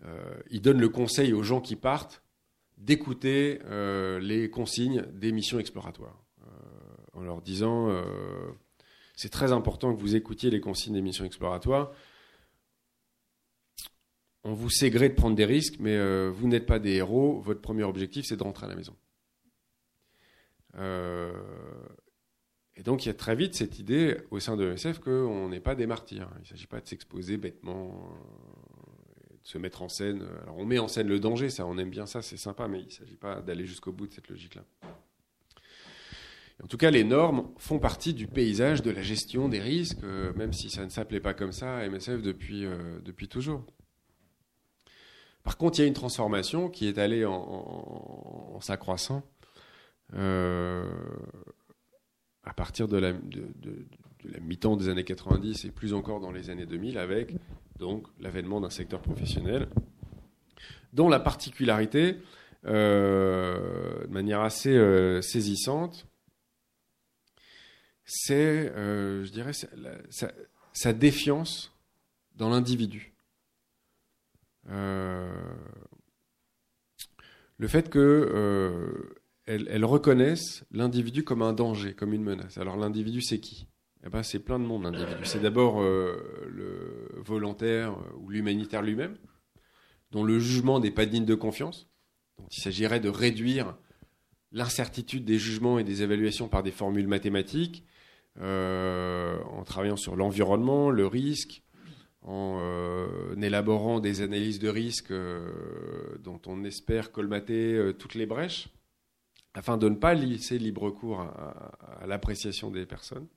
euh, il donne le conseil aux gens qui partent d'écouter euh, les consignes des missions exploratoires, en leur disant c'est très important que vous écoutiez les consignes des missions exploratoires on vous sait gré de prendre des risques, mais euh, vous n'êtes pas des héros. Votre premier objectif, c'est de rentrer à la maison. Euh, et donc, il y a très vite cette idée au sein de l'ESF qu'on n'est pas des martyrs. Il ne s'agit pas de s'exposer bêtement, euh, de se mettre en scène. Alors, on met en scène le danger, ça, on aime bien ça, c'est sympa, mais il ne s'agit pas d'aller jusqu'au bout de cette logique-là. En tout cas, les normes font partie du paysage de la gestion des risques, même si ça ne s'appelait pas comme ça à MSF depuis, depuis toujours. Par contre, il y a une transformation qui est allée en, s'accroissant euh, à partir de la, mi-temps des années 90 et plus encore dans les années 2000 avec donc l'avènement d'un secteur professionnel dont la particularité, euh, de manière assez euh, saisissante, c'est, je dirais, sa défiance dans l'individu. Euh, le fait qu'elles euh, elles reconnaissent l'individu comme un danger, comme une menace. Alors l'individu, c'est qui? Eh ben, C'est plein de monde, l'individu. C'est d'abord euh, le volontaire ou l'humanitaire lui-même, dont le jugement n'est pas digne de confiance. Il s'agirait de réduire l'incertitude des jugements et des évaluations par des formules mathématiques, en travaillant sur l'environnement, le risque, en euh, élaborant des analyses de risque euh, dont on espère colmater euh, toutes les brèches, afin de ne pas laisser libre cours à, l'appréciation des personnes.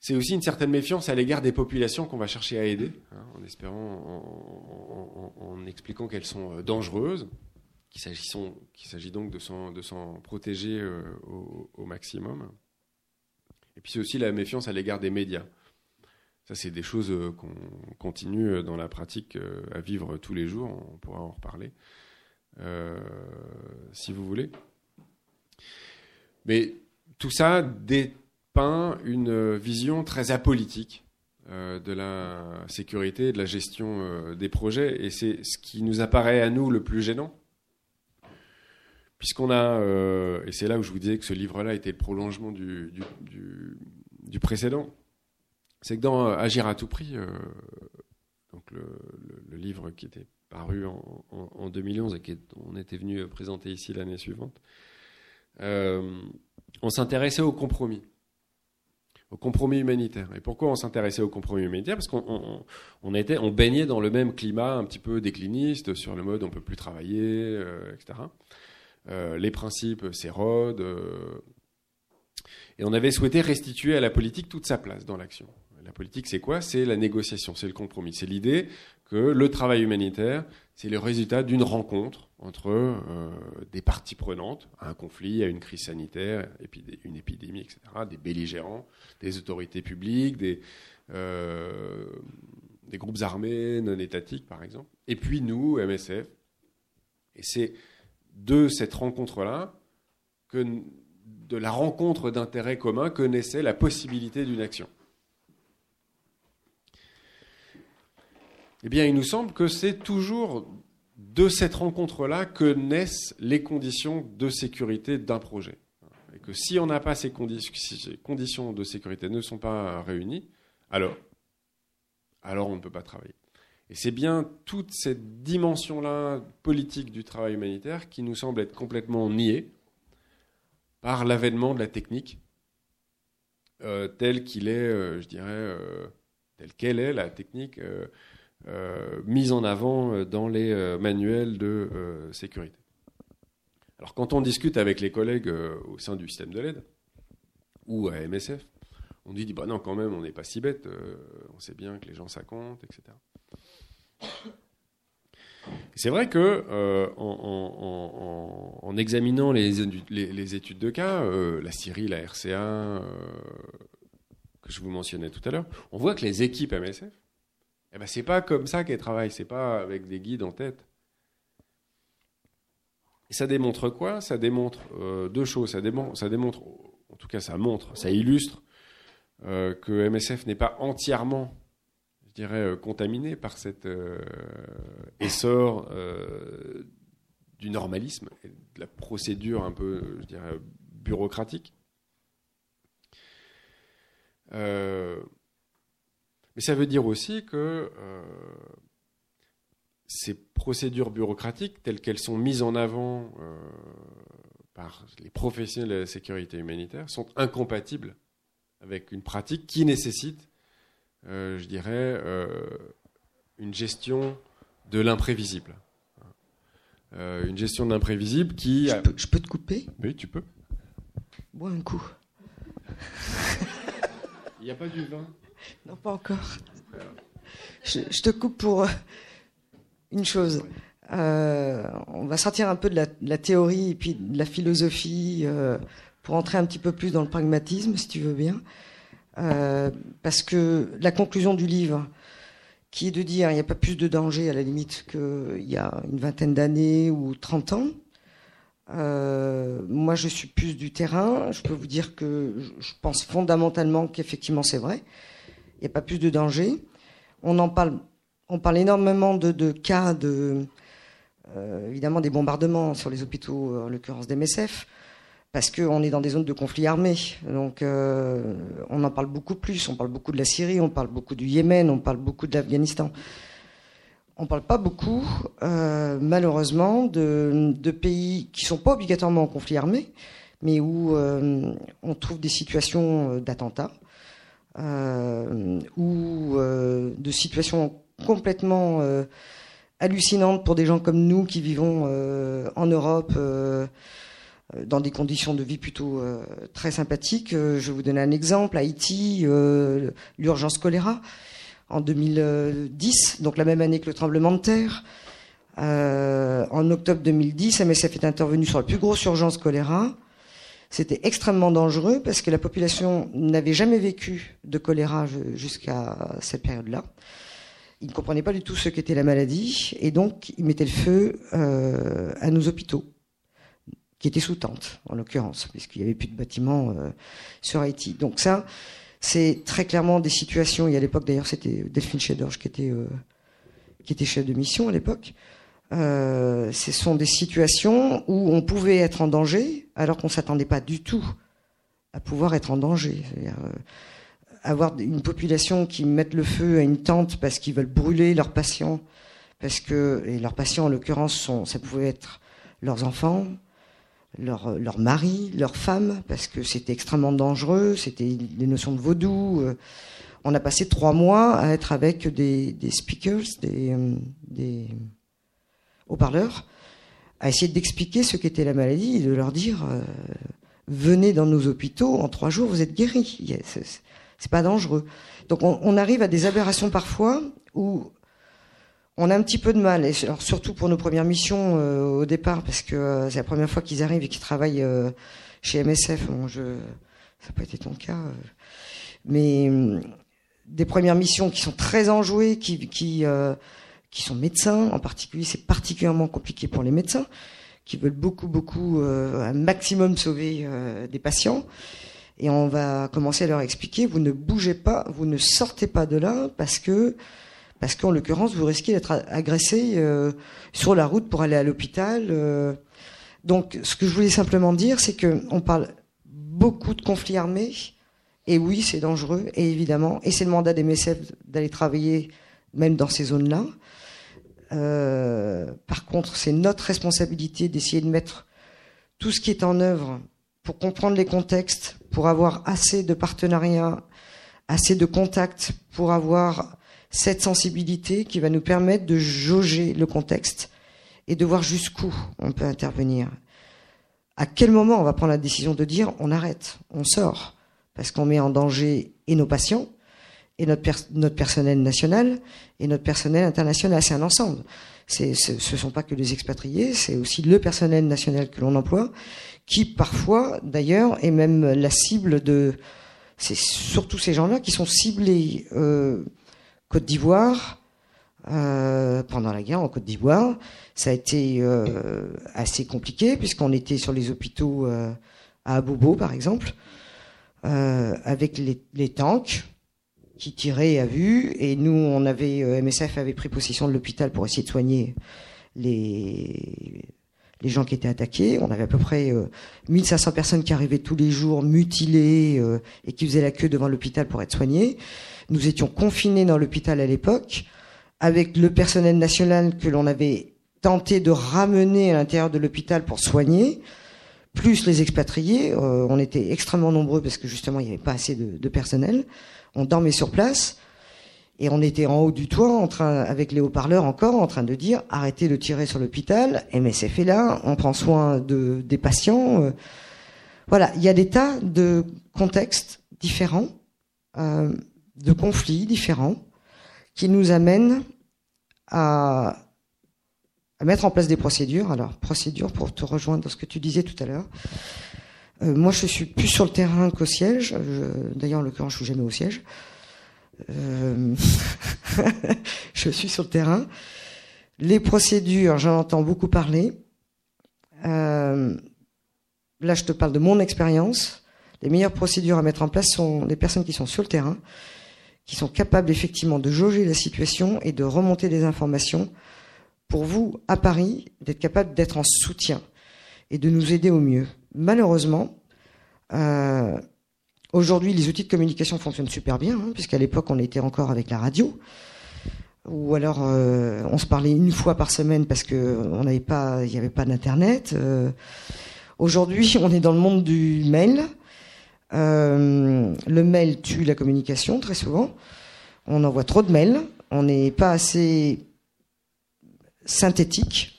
C'est aussi une certaine méfiance à l'égard des populations qu'on va chercher à aider, hein, en espérant, en, expliquant qu'elles sont dangereuses, qu'il s'agit donc de s'en protéger au, maximum. Et puis c'est aussi la méfiance à l'égard des médias. Ça, c'est des choses euh, qu'on continue euh, dans la pratique euh, à vivre tous les jours. On pourra en reparler si vous voulez. Mais tout ça dépeint une vision très apolitique de la sécurité de la gestion des projets. Et c'est ce qui nous apparaît à nous le plus gênant. Puisqu'on a, et c'est là où je vous disais que ce livre-là était le prolongement du précédent, c'est que dans euh, Agir à tout prix, euh, donc le, livre qui était paru en, 2011 et qu'on était venu présenter ici l'année suivante, euh, on s'intéressait au compromis, au compromis humanitaire. Et pourquoi on s'intéressait au compromis humanitaire Parce qu'on on, était, on baignait dans le même climat un petit peu décliniste sur le mode on peut plus travailler, etc. les principes s'érodent. et on avait souhaité restituer à la politique toute sa place dans l'action. La politique, c'est quoi? C'est la négociation, c'est le compromis. C'est l'idée que le travail humanitaire, c'est le résultat d'une rencontre entre euh, des parties prenantes à un conflit, à une crise sanitaire, une épidémie, etc., des belligérants, des autorités publiques, des, des groupes armés non étatiques, par exemple. Et puis nous, MSF. Et c'est de cette rencontre-là de la rencontre d'intérêts communs que naissait la possibilité d'une action. Eh bien, il nous semble que c'est toujours de cette rencontre-là que naissent les conditions de sécurité d'un projet. Et que si on n'a pas ces conditions, de sécurité ne sont pas réunies, alors, alors on ne peut pas travailler. Et c'est bien toute cette dimension-là politique du travail humanitaire qui nous semble être complètement niée par l'avènement de la technique euh, telle qu'il est, euh, je dirais, euh, telle qu'elle est la technique euh, mise en avant euh, dans les euh, manuels de sécurité. Alors quand on discute avec les collègues au sein du système de l'aide ou à MSF, on dit bah non quand même on n'est pas si bête, on sait bien que les gens ça compte, etc. C'est vrai que en, examinant les, études de cas, la Syrie, la RCA, que je vous mentionnais tout à l'heure, on voit que les équipes MSF eh ben, c'est pas comme ça qu'elles travaillent, c'est pas avec des guides en tête. Ça démontre quoi? Ça démontre euh, deux choses. Ça démontre, ça démontre, en tout cas, ça montre, ça illustre euh, que MSF n'est pas entièrement, je dirais, euh, contaminé par cet essor du normalisme de la procédure un peu, je dirais, bureaucratique. Mais ça veut dire aussi que euh, ces procédures bureaucratiques, telles qu'elles sont mises en avant euh, par les professionnels de la sécurité humanitaire, sont incompatibles avec une pratique qui nécessite, euh, je dirais, une gestion de l'imprévisible. une gestion de l'imprévisible qui... Je, peux, je peux te couper? Oui, tu peux. Bois un coup. Il n'y a pas du vin? Non, pas encore. Je, te coupe pour euh, une chose. Euh, on va sortir un peu de la, théorie et puis de la philosophie euh, pour entrer un petit peu plus dans le pragmatisme, si tu veux bien. parce que la conclusion du livre, qui est de dire il n'y a pas plus de danger à la limite qu'il y a une vingtaine d'années ou 30 ans, moi, je suis plus du terrain. Je peux vous dire que je pense fondamentalement qu'effectivement c'est vrai n'y a pas plus de danger. On en parle, on parle énormément de, cas euh, évidemment, des bombardements sur les hôpitaux, en l'occurrence des MSF, parce qu'on est dans des zones de conflit armé. Donc, euh, on en parle beaucoup plus. On parle beaucoup de la Syrie, on parle beaucoup du Yémen, on parle beaucoup de l'Afghanistan. On ne parle pas beaucoup, euh, malheureusement, de, pays qui ne sont pas obligatoirement en conflit armé, mais où on trouve des situations d'attentats ou euh, de situations complètement euh, hallucinantes pour des gens comme nous qui vivons en Europe dans des conditions de vie plutôt très sympathiques. je vous donner un exemple. Haïti, l'urgence choléra en 2010, donc la même année que le tremblement de terre. en octobre 2010, MSF est intervenu sur la plus grosse urgence choléra. C'était extrêmement dangereux parce que la population n'avait jamais vécu de choléra jusqu'à cette période-là. Ils ne comprenaient pas du tout ce qu'était la maladie et donc ils mettaient le feu euh, à nos hôpitaux, qui étaient sous tente en l'occurrence, puisqu'il n'y avait plus de bâtiments euh, sur Haïti. Donc ça, c'est très clairement des situations. Et à l'époque d'ailleurs, c'était Delphine Chedorge qui était euh, qui était chef de mission à l'époque. Euh, ce sont des situations où on pouvait être en danger alors qu'on s'attendait pas du tout à pouvoir être en danger. Euh, avoir une population qui mette le feu à une tente parce qu'ils veulent brûler leurs patients, parce que et leurs patients en l'occurrence sont, ça pouvait être leurs enfants, leurs leur maris, leurs femmes, parce que c'était extrêmement dangereux, c'était des notions de vaudou. Euh. On a passé trois mois à être avec des, des speakers, des, des haut-parleurs, à essayer d'expliquer ce qu'était la maladie et de leur dire euh, venez dans nos hôpitaux, en trois jours vous êtes guéris. C'est pas dangereux. Donc on, arrive à des aberrations parfois où on a un petit peu de mal, surtout pour nos premières missions euh, au départ, parce que euh, c'est la première fois qu'ils arrivent et qu'ils travaillent chez MSF. Ça n'a pas été ton cas, mais des premières missions qui sont très enjouées, qui, qui, qui sont médecins en particulier. C'est particulièrement compliqué pour les médecins qui veulent beaucoup, beaucoup, euh, un maximum sauver euh, des patients. Et on va commencer à leur expliquer, vous ne bougez pas, vous ne sortez pas de là parce que, parce qu'en l'occurrence, vous risquez d'être agressé euh, sur la route pour aller à l'hôpital. euh. Donc, ce que je voulais simplement dire, c'est que on parle beaucoup de conflits armés. Et oui, c'est dangereux, et évidemment, et c'est le mandat des MSF d'aller travailler même dans ces zones-là. Euh, par contre, c'est notre responsabilité d'essayer de mettre tout ce qui est en œuvre pour comprendre les contextes, pour avoir assez de partenariats, assez de contacts, pour avoir cette sensibilité qui va nous permettre de jauger le contexte et de voir jusqu'où on peut intervenir. À quel moment on va prendre la décision de dire on arrête, on sort, parce qu'on met en danger et nos patients, et notre, pers- notre personnel national, et notre personnel international. C'est un ensemble. Ce ne sont pas que les expatriés, c'est aussi le personnel national que l'on emploie, qui parfois, d'ailleurs, est même la cible de... C'est surtout ces gens-là qui sont ciblés euh, Côte d'Ivoire, euh, pendant la guerre en Côte d'Ivoire. Ça a été euh, assez compliqué puisqu'on était sur les hôpitaux à Abobo, par exemple, avec les tanks qui tiraient à vue. Et nous, on avait euh, MSF avait pris possession de l'hôpital pour essayer de soigner les les gens qui étaient attaqués. On avait à peu près euh, 1500 personnes qui arrivaient tous les jours mutilées euh, et qui faisaient la queue devant l'hôpital pour être soignées. Nous étions confinés dans l'hôpital à l'époque avec le personnel national que l'on avait tenté de ramener à l'intérieur de l'hôpital pour soigner, plus les expatriés. Euh, on était extrêmement nombreux parce que justement il n'y avait pas assez de personnel. On dormait sur place. Et on était en haut du toit, en train, avec les haut-parleurs encore, en train de dire arrêtez de tirer sur l'hôpital. MSF est là, on prend soin de, des patients. euh. Voilà, il y a des tas de contextes différents, euh, de conflits différents, qui nous amènent à, à mettre en place des procédures. Alors, procédures pour te rejoindre dans ce que tu disais tout à l'heure. Euh, moi, je suis plus sur le terrain qu'au siège. Je- D'ailleurs, en l'occurrence, je suis jamais au siège. Euh, [laughs] je suis sur le terrain. Les procédures, j'en entends beaucoup parler. Euh, là, je te parle de mon expérience. Les meilleures procédures à mettre en place sont les personnes qui sont sur le terrain, qui sont capables effectivement de jauger la situation et de remonter des informations pour vous, à Paris, d'être capable d'être en soutien et de nous aider au mieux. Malheureusement, euh, Aujourd'hui, les outils de communication fonctionnent super bien, hein, puisqu'à l'époque, on était encore avec la radio. Ou alors, euh, on se parlait une fois par semaine parce que n'y avait pas d'internet. Euh, Aujourd'hui, [laughs] on est dans le monde du mail. Le mail tue la communication très souvent. On envoie trop de mails. On n'est pas assez synthétique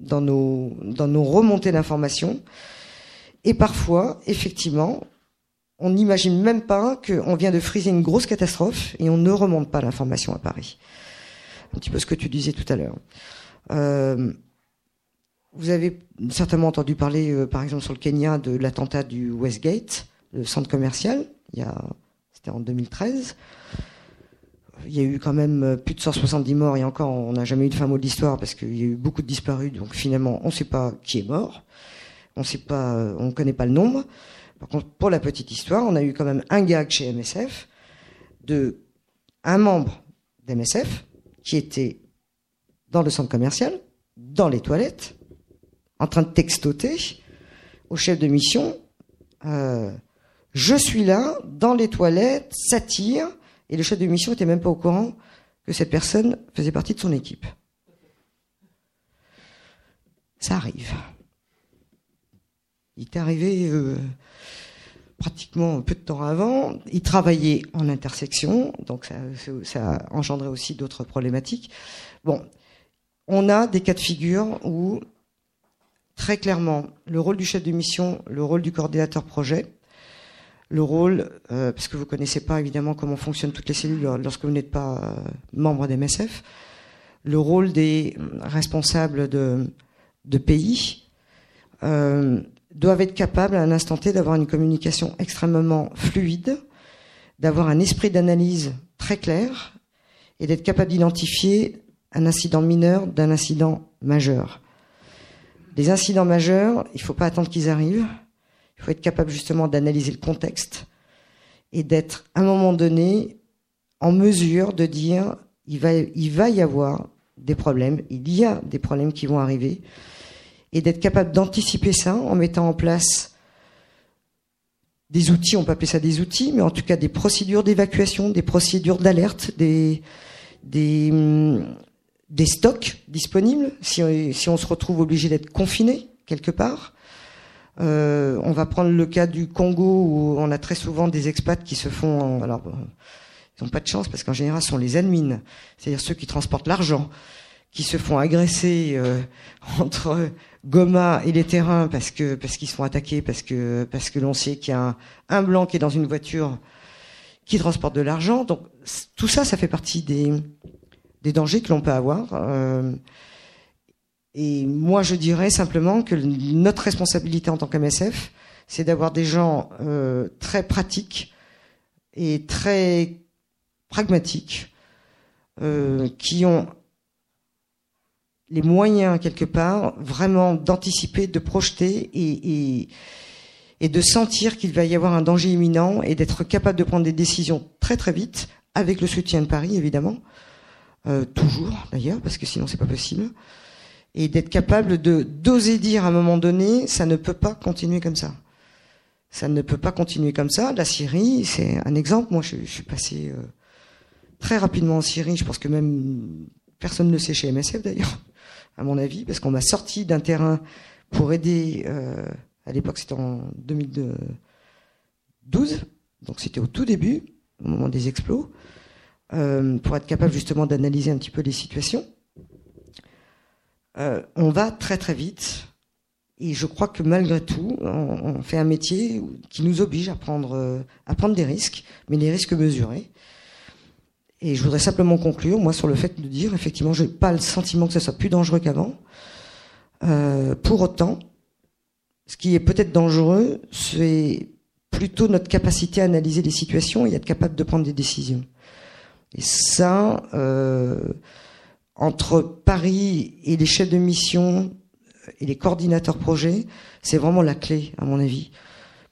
dans nos dans nos remontées d'informations. Et parfois, effectivement, on n'imagine même pas qu'on vient de friser une grosse catastrophe et on ne remonte pas l'information à Paris. Un petit peu ce que tu disais tout à l'heure. Euh, vous avez certainement entendu parler, euh, par exemple, sur le Kenya, de l'attentat du Westgate, le centre commercial. Il y a, c'était en 2013. Il y a eu quand même euh, plus de 170 morts et encore, on n'a jamais eu de fin mot de l'histoire parce qu'il y a eu beaucoup de disparus. Donc finalement, on ne sait pas qui est mort. On sait pas, euh, on ne connaît pas le nombre. Par contre, pour la petite histoire, on a eu quand même un gag chez MSF de un membre d'MSF qui était dans le centre commercial, dans les toilettes, en train de textoter au chef de mission euh, Je suis là, dans les toilettes, ça tire. Et le chef de mission n'était même pas au courant que cette personne faisait partie de son équipe. Ça arrive. Il est arrivé euh, pratiquement peu de temps avant. Il travaillait en intersection, donc ça, ça a engendré aussi d'autres problématiques. Bon, on a des cas de figure où très clairement le rôle du chef de mission, le rôle du coordinateur projet, le rôle, euh, parce que vous connaissez pas évidemment comment fonctionnent toutes les cellules lorsque vous n'êtes pas euh, membre d'MSF, le rôle des responsables de, pays. Doivent être capables à un instant T d'avoir une communication extrêmement fluide, d'avoir un esprit d'analyse très clair et d'être capable d'identifier un incident mineur d'un incident majeur. Les incidents majeurs, il ne faut pas attendre qu'ils arrivent. Il faut être capable justement d'analyser le contexte et d'être à un moment donné en mesure de dire il il va y avoir des problèmes, il y a des problèmes qui vont arriver, et d'être capable d'anticiper ça en mettant en place des outils, on peut appeler ça des outils, mais en tout cas des procédures d'évacuation, des procédures d'alerte, des, des, hum, stocks disponibles si, si on se retrouve obligé d'être confiné quelque part. Euh, on va prendre le cas du Congo où on a très souvent des expats qui se font, alors ils n'ont pas de chance parce qu'en général ce sont les admins, c'est-à-dire ceux qui transportent l'argent, qui se font agresser euh, [laughs] entre Goma et les terrains parce que parce qu'ils sont attaqués, parce que parce que l'on sait qu'il y a un, blanc qui est dans une voiture qui transporte de l'argent. Donc tout ça, ça fait partie des des dangers que l'on peut avoir. Euh, et moi, je dirais simplement que notre responsabilité en tant qu'MSF, c'est d'avoir des gens euh, très pratiques et très pragmatiques euh, qui ont les moyens quelque part vraiment d'anticiper, de projeter et, et, et de sentir qu'il va y avoir un danger imminent et d'être capable de prendre des décisions très très vite avec le soutien de Paris évidemment, euh, toujours d'ailleurs parce que sinon c'est pas possible et d'être capable de d'oser dire à un moment donné ça ne peut pas continuer comme ça. Ça ne peut pas continuer comme ça. La Syrie, c'est un exemple. Moi, je, je suis passé euh, très rapidement en Syrie. Je pense que même personne ne le sait chez MSF d'ailleurs à mon avis, parce qu'on m'a sorti d'un terrain pour aider, euh, à l'époque c'était en 2012, donc c'était au tout début, au moment des explos, euh, pour être capable justement d'analyser un petit peu les situations. Euh, on va très très vite, et je crois que malgré tout, on, fait un métier qui nous oblige à prendre, à prendre des risques, mais des risques mesurés. Et je voudrais simplement conclure, moi, sur le fait de dire, effectivement, je n'ai pas le sentiment que ça soit plus dangereux qu'avant. Euh, pour autant, ce qui est peut-être dangereux, c'est plutôt notre capacité à analyser les situations et être capable de prendre des décisions. Et ça, euh, entre Paris et les chefs de mission et les coordinateurs projets, c'est vraiment la clé, à mon avis,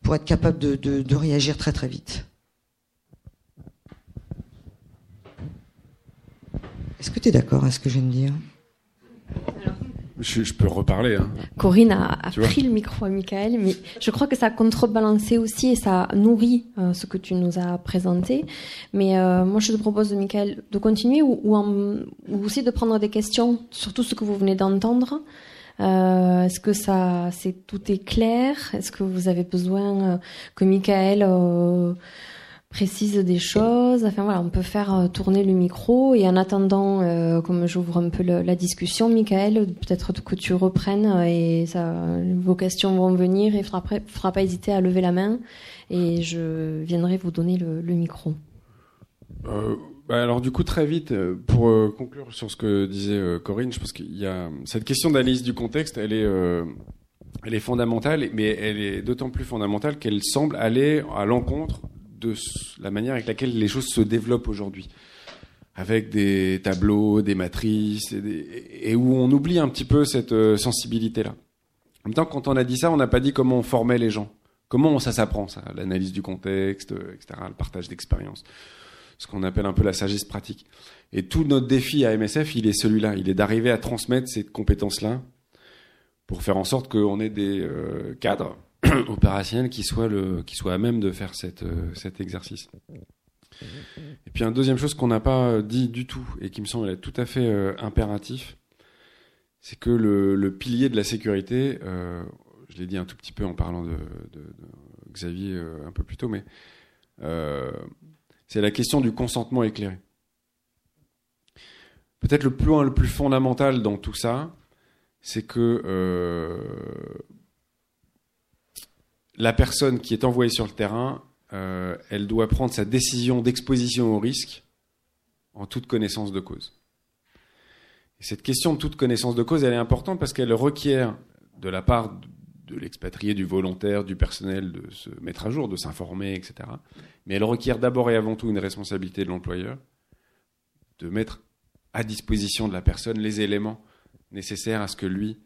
pour être capable de, de, de réagir très très vite. Est-ce que tu es d'accord à ce que je viens de dire? Je, je, peux reparler. Hein. Corinne a, a pris le micro à Michael, mais je crois que ça a contrebalancé aussi et ça nourrit euh, ce que tu nous as présenté. Mais euh, moi, je te propose, Michael, de continuer ou, ou, en, ou, aussi de prendre des questions sur tout ce que vous venez d'entendre. Euh, Est-ce que ça, c'est tout est clair? Est-ce que vous avez besoin euh, que Michael précise des choses. Enfin voilà, on peut faire euh, tourner le micro et en attendant, euh, comme j'ouvre un peu la discussion, Michael, peut-être que tu reprennes euh, et vos questions vont venir et faudra, faudra pas hésiter à lever la main et je viendrai vous donner le, micro. Bah alors du coup très vite pour conclure sur ce que disait Corinne, je pense qu'il y a cette question d'analyse du contexte, elle est fondamentale, mais elle est d'autant plus fondamentale qu'elle semble aller à l'encontre de la manière avec laquelle les choses se développent aujourd'hui, avec des tableaux, des matrices, et, où on oublie un petit peu cette euh, sensibilité-là. En même temps, quand on a dit ça, on n'a pas dit comment on formait les gens. Comment ça s'apprend, ça? L'analyse du contexte, euh, etc., le partage d'expériences. Ce qu'on appelle un peu la sagesse pratique. Et tout notre défi à MSF, il est celui-là. Il est d'arriver à transmettre ces compétences-là pour faire en sorte qu'on ait des euh, cadres [clears throat] opérationnel qui soit le qui soit à même de faire cette, euh, cet exercice. Et puis une deuxième chose qu'on n'a pas dit du tout et qui me semble être tout à fait euh, impératif, c'est que le, le, pilier de la sécurité, euh, je l'ai dit un tout petit peu en parlant de, de, Xavier euh, un peu plus tôt, mais euh, c'est la question du consentement éclairé. Peut-être le point le plus fondamental dans tout ça, c'est que euh, la personne qui est envoyée sur le terrain, euh, elle doit prendre sa décision d'exposition au risque en toute connaissance de cause. Et cette question de toute connaissance de cause, elle est importante parce qu'elle requiert de la part de l'expatrié, du volontaire, du personnel de se mettre à jour, de s'informer, etc. Mais elle requiert d'abord et avant tout une responsabilité de l'employeur, de mettre à disposition de la personne les éléments nécessaires à ce que lui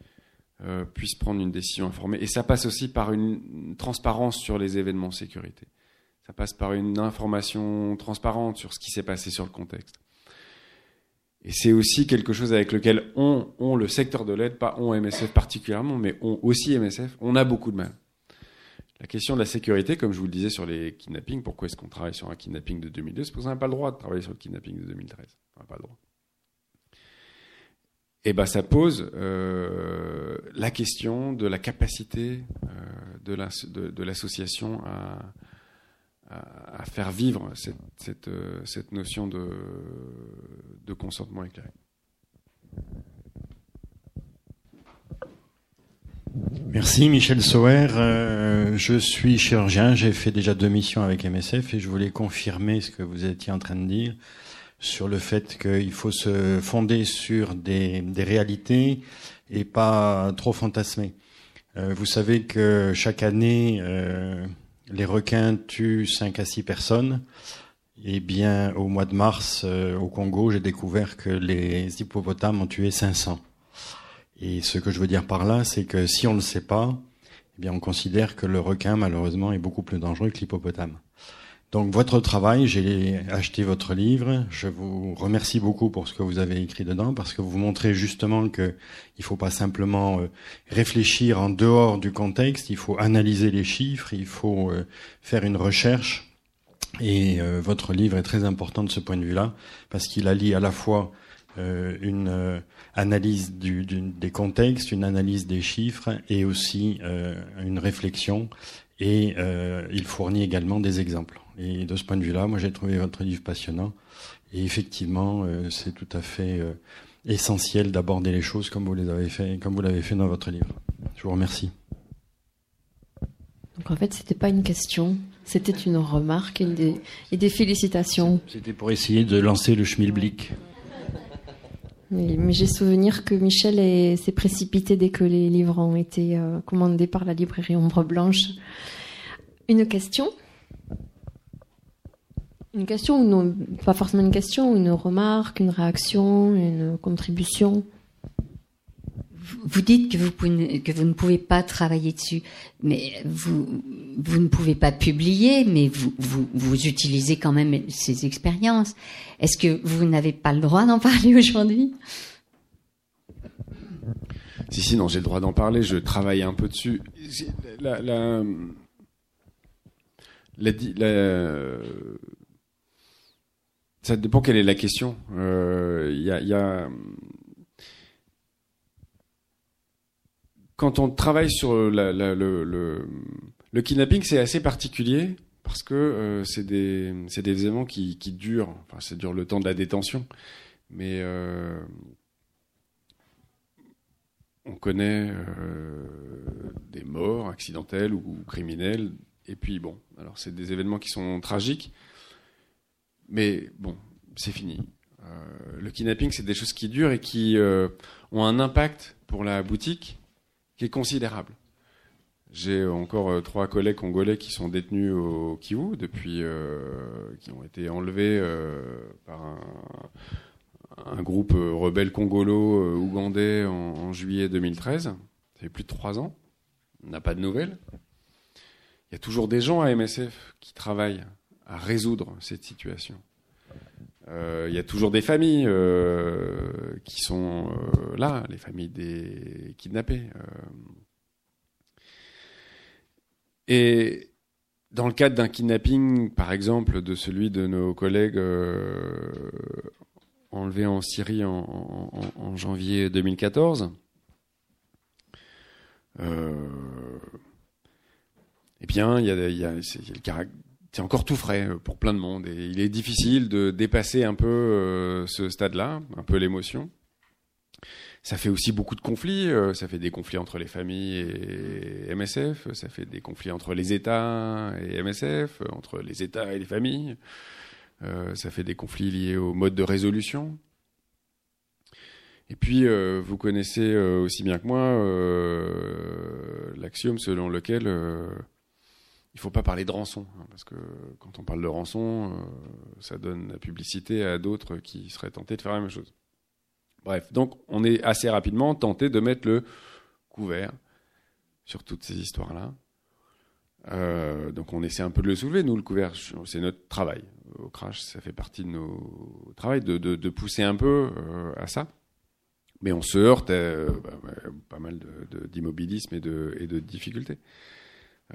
euh, puisse prendre une décision informée. Et ça passe aussi par une transparence sur les événements sécurité. Ça passe par une information transparente sur ce qui s'est passé sur le contexte. Et c'est aussi quelque chose avec lequel on, on le secteur de l'aide, pas on MSF particulièrement, mais on aussi MSF, on a beaucoup de mal. La question de la sécurité, comme je vous le disais sur les kidnappings, pourquoi est-ce qu'on travaille sur un kidnapping de 2002 C'est parce qu'on n'a pas le droit de travailler sur le kidnapping de 2013. On n'a pas le droit. Eh ben ça pose euh, la question de la capacité euh, de l'association à, à, faire vivre cette, cette, euh, cette notion de, de, consentement éclairé. Merci Michel Sauer. Euh, je suis chirurgien, j'ai fait déjà deux missions avec MSF et je voulais confirmer ce que vous étiez en train de dire sur le fait qu'il faut se fonder sur des, réalités et pas trop fantasmer. Euh, vous savez que chaque année, euh, les requins tuent 5 à 6 personnes. Eh bien, au mois de mars, euh, au Congo, j'ai découvert que les hippopotames ont tué 500. Et ce que je veux dire par là, c'est que si on ne le sait pas, eh bien, on considère que le requin, malheureusement, est beaucoup plus dangereux que l'hippopotame. Donc votre travail, j'ai acheté votre livre. Je vous remercie beaucoup pour ce que vous avez écrit dedans, parce que vous montrez justement que il faut pas simplement euh, réfléchir en dehors du contexte. Il faut analyser les chiffres, il faut euh, faire une recherche. Et euh, votre livre est très important de ce point de vue-là, parce qu'il allie à la fois une analyse du, des contextes, une analyse des chiffres, et aussi une réflexion. Et il fournit également des exemples. Et de ce point de vue-là, moi j'ai trouvé votre livre passionnant. Et effectivement, euh, c'est tout à fait euh, essentiel d'aborder les choses comme vous les avez fait, comme vous l'avez fait dans votre livre. Je vous remercie. Donc en fait, c'était pas une question, c'était une remarque et des, et des félicitations. C'était pour essayer de lancer le schmilblick. Mais, mais j'ai souvenir que Michel s'est précipité dès que les livres ont été euh, commandés par la librairie Ombre Blanche. Une question une question ou non, pas forcément une question, une remarque, une réaction, une contribution. Vous dites que vous, que vous ne pouvez pas travailler dessus, mais vous, vous ne pouvez pas publier, mais vous, vous, vous utilisez quand même ces expériences. Est-ce que vous n'avez pas le droit d'en [laughs] parler aujourd'hui? Si, si, non, j'ai le droit d'en parler. Je travaille un peu dessus. La, la, la, la ça dépend quelle est la question. Il euh, y, a, quand on travaille sur le, kidnapping, c'est assez particulier parce que euh, c'est des, des événements qui, qui durent. Enfin, ça dure le temps de la détention, mais euh, on connaît des morts accidentelles ou criminelles. Et puis bon, alors c'est des événements qui sont tragiques. Mais bon, c'est fini. Euh, le kidnapping, c'est des choses qui durent et qui euh, ont un impact pour la boutique qui est considérable. J'ai encore euh, trois collègues congolais qui sont détenus au Kivu depuis, qui ont été enlevés par un, un, groupe rebelle congolo-ougandais en, en, juillet 2013. Ça fait plus de trois ans. On n'a pas de nouvelles. Il y a toujours des gens à MSF qui travaillent à résoudre cette situation. Euh, il y a toujours des familles euh, qui sont euh, là, les familles des kidnappés. Et dans le cadre d'un kidnapping, par exemple, de celui de nos collègues enlevés en Syrie en, janvier 2014, eh bien, il y a, y a le caractère c'est encore tout frais euh, pour plein de monde et il est difficile de dépasser un peu euh, ce stade-là, un peu l'émotion. Ça fait aussi beaucoup de conflits, euh, ça fait des conflits entre les familles et MSF, ça fait des conflits entre les États et MSF, entre les États et les familles, ça fait des conflits liés au mode de résolution. Et puis, vous connaissez aussi bien que moi la l'axiome selon lequel il faut pas parler de rançon, hein, parce que quand on parle de rançon, ça donne la publicité à d'autres qui seraient tentés de faire la même chose. Bref, donc on est assez rapidement tenté de mettre le couvert sur toutes ces histoires-là. Euh, donc on essaie un peu de le soulever, nous, le couvert, c'est notre travail. Au crash, ça fait partie de nos travail de, pousser un peu euh, à ça. Mais on se heurte à euh, bah, pas mal d'immobilisme et, de, et de difficultés.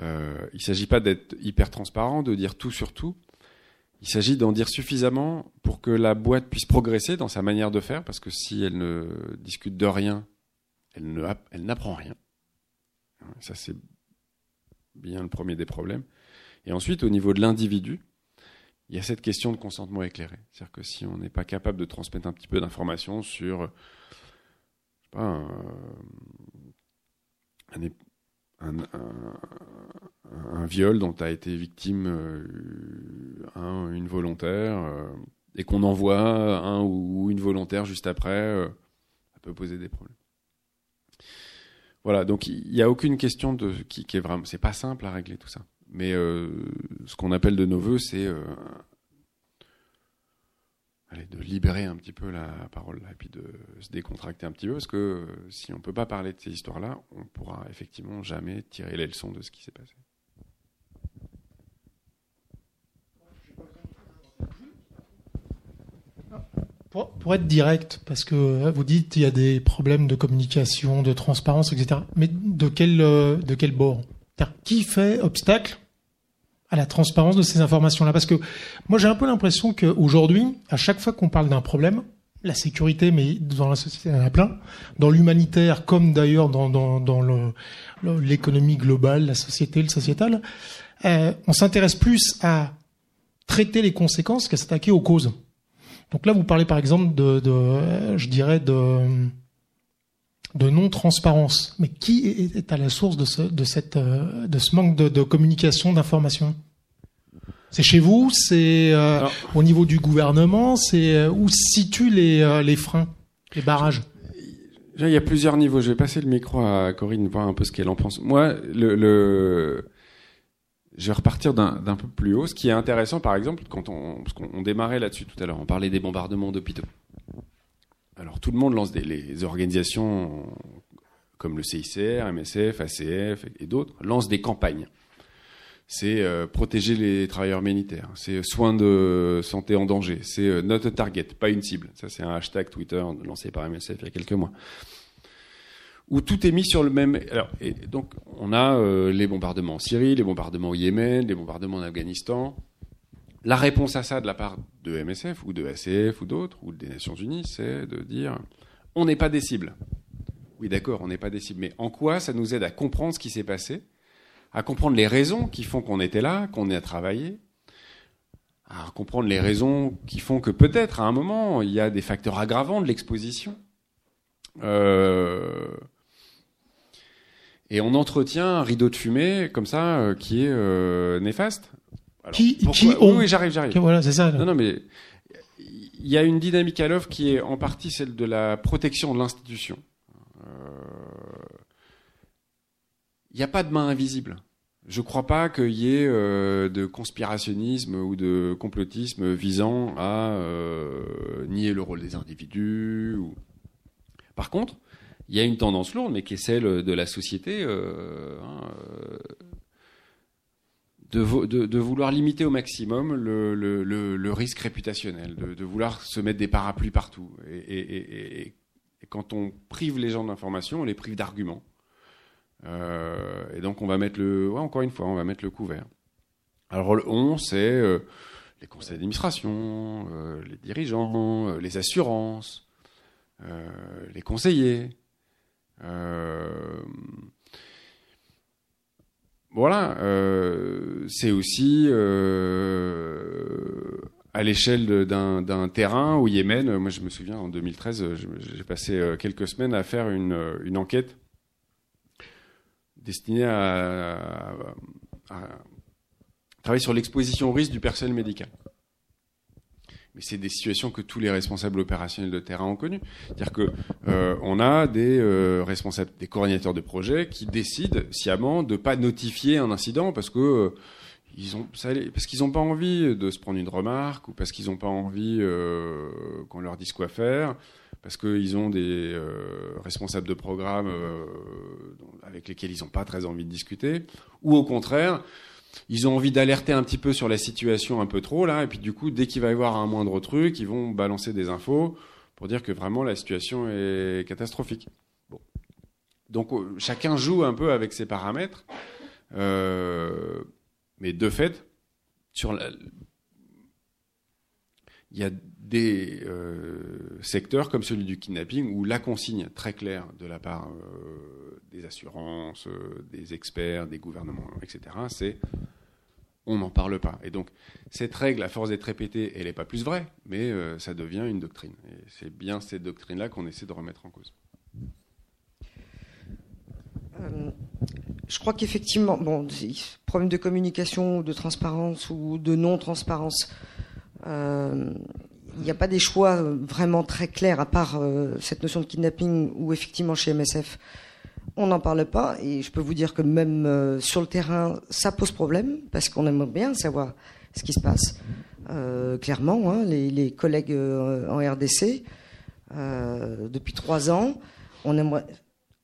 Euh, il ne s'agit pas d'être hyper transparent, de dire tout sur tout. Il s'agit d'en dire suffisamment pour que la boîte puisse progresser dans sa manière de faire, parce que si elle ne discute de rien, elle n'apprend rien. Ça, c'est bien le premier des problèmes. Et ensuite, au niveau de l'individu, il y a cette question de consentement éclairé. C'est-à-dire que si on n'est pas capable de transmettre un petit peu d'informations sur je sais pas, un, un, un, viol dont a été victime euh, une volontaire, euh, et qu'on envoie un ou une volontaire juste après, euh, ça peut poser des problèmes. Voilà, donc il n'y a aucune question de qui, qui est vraiment. C'est pas simple à régler tout ça. Mais euh, ce qu'on appelle de nos voeux, c'est euh, de libérer un petit peu la parole et puis de se décontracter un petit peu, parce que euh, si on peut pas parler de ces histoires-là, on pourra effectivement jamais tirer les leçons de ce qui s'est passé. pour, être direct, parce que euh, vous dites il y a des problèmes de communication, de transparence, etc. Mais de quel, euh, de quel bord? Qui fait obstacle à la transparence de ces informations-là Parce que moi j'ai un peu l'impression qu'aujourd'hui, à chaque fois qu'on parle d'un problème, la sécurité, mais dans la société, il y en a plein. Dans l'humanitaire, comme d'ailleurs dans, dans, dans l'économie globale, la société, le sociétal, euh, on s'intéresse plus à traiter les conséquences qu'à s'attaquer aux causes. Donc là, vous parlez par exemple de, de je dirais, de, de non-transparence. Mais qui est à la source de ce, de cette, euh, de ce manque de, de communication, d'information? C'est chez vous C'est euh, au niveau du gouvernement C'est euh, où se situent les, les freins, les barrages? Il y a plusieurs niveaux. Je vais passer le micro à Corinne, voir un peu ce qu'elle en pense. Moi, le, le je vais repartir d'un peu plus haut. Ce qui est intéressant, par exemple, quand on, parce qu'on démarrait là-dessus tout à l'heure, on parlait des bombardements d'hôpitaux. Alors tout le monde lance des organisations comme le CICR, MSF, ACF et d'autres lancent des campagnes. C'est euh, protéger les travailleurs militaires, c'est soins de santé en danger, c'est euh, not a target, pas une cible. Ça c'est un hashtag Twitter lancé par MSF il y a quelques mois où tout est mis sur le même. Alors, donc, on a euh, les bombardements en Syrie, les bombardements au Yémen, les bombardements en Afghanistan. La réponse à ça de la part de MSF ou de ACF ou d'autres, ou des Nations Unies, c'est de dire on n'est pas des cibles. Oui, d'accord, on n'est pas des cibles. Mais en quoi ça nous aide à comprendre ce qui s'est passé, à comprendre les raisons qui font qu'on était là, qu'on est à travailler, à comprendre les raisons qui font que peut-être à un moment il y a des facteurs aggravants de l'exposition. Euh, et on entretient un rideau de fumée comme ça euh, qui est euh, néfaste. Qui, qui ont... Oui, j'arrive, j'arrive. Voilà, c'est ça. Non, non, mais il y a une dynamique à l'œuvre qui est en partie celle de la protection de l'institution. Euh, il n'y a pas de main invisible. Je ne crois pas qu'il y ait de conspirationnisme ou de complotisme visant à nier le rôle des individus. Ou... Par contre, il y a une tendance lourde, mais qui est celle de la société, euh, hein, euh de, vouloir limiter au maximum le, risque réputationnel, de, vouloir se mettre des parapluies partout. Et, quand on prive les gens d'informations, on les prive d'arguments. Euh, et donc on va mettre le, encore une fois, on va mettre le couvert. Alors le on, c'est euh, les conseils d'administration, euh, les dirigeants, les assurances, les conseillers. Voilà, euh, c'est aussi euh, à l'échelle d'un terrain au Yémen. Moi, je me souviens, en 2013, j'ai passé quelques semaines à faire une, enquête destinée à travailler sur l'exposition au risque du personnel médical. Mais c'est des situations que tous les responsables opérationnels de terrain ont connues. C'est-à-dire que euh, on a des euh, responsables, des coordinateurs de projet qui décident sciemment de pas notifier un incident parce que euh, ils ont, parce qu'ils n'ont pas envie de se prendre une remarque ou parce qu'ils n'ont pas envie qu'on leur dise quoi faire, parce qu'ils ont des responsables de programme avec lesquels ils n'ont pas très envie de discuter, ou au contraire ils ont envie d'alerter un petit peu sur la situation un peu trop là, et puis du coup, dès qu'il va y avoir un moindre truc, ils vont balancer des infos pour dire que vraiment la situation est catastrophique. Bon. Donc euh, chacun joue un peu avec ses paramètres, euh, mais de fait, sur la... il y a des euh, secteurs comme celui du kidnapping où la consigne très claire de la part des assurances, des experts, des gouvernements, etc., c'est on n'en parle pas. Et donc, cette règle, à force d'être répétée, elle n'est pas plus vraie, mais euh, ça devient une doctrine. Et c'est bien cette doctrine-là qu'on essaie de remettre en cause. Euh, je crois qu'effectivement, bon, problème de communication, de transparence ou de non-transparence, euh, il n'y a pas des choix vraiment très clairs, à part cette notion de kidnapping, où effectivement chez MSF, on n'en parle pas et je peux vous dire que même euh, sur le terrain, ça pose problème parce qu'on aimerait bien savoir ce qui se passe. Euh, clairement, hein, les, collègues euh, en RDC, depuis trois ans, on, aimerait,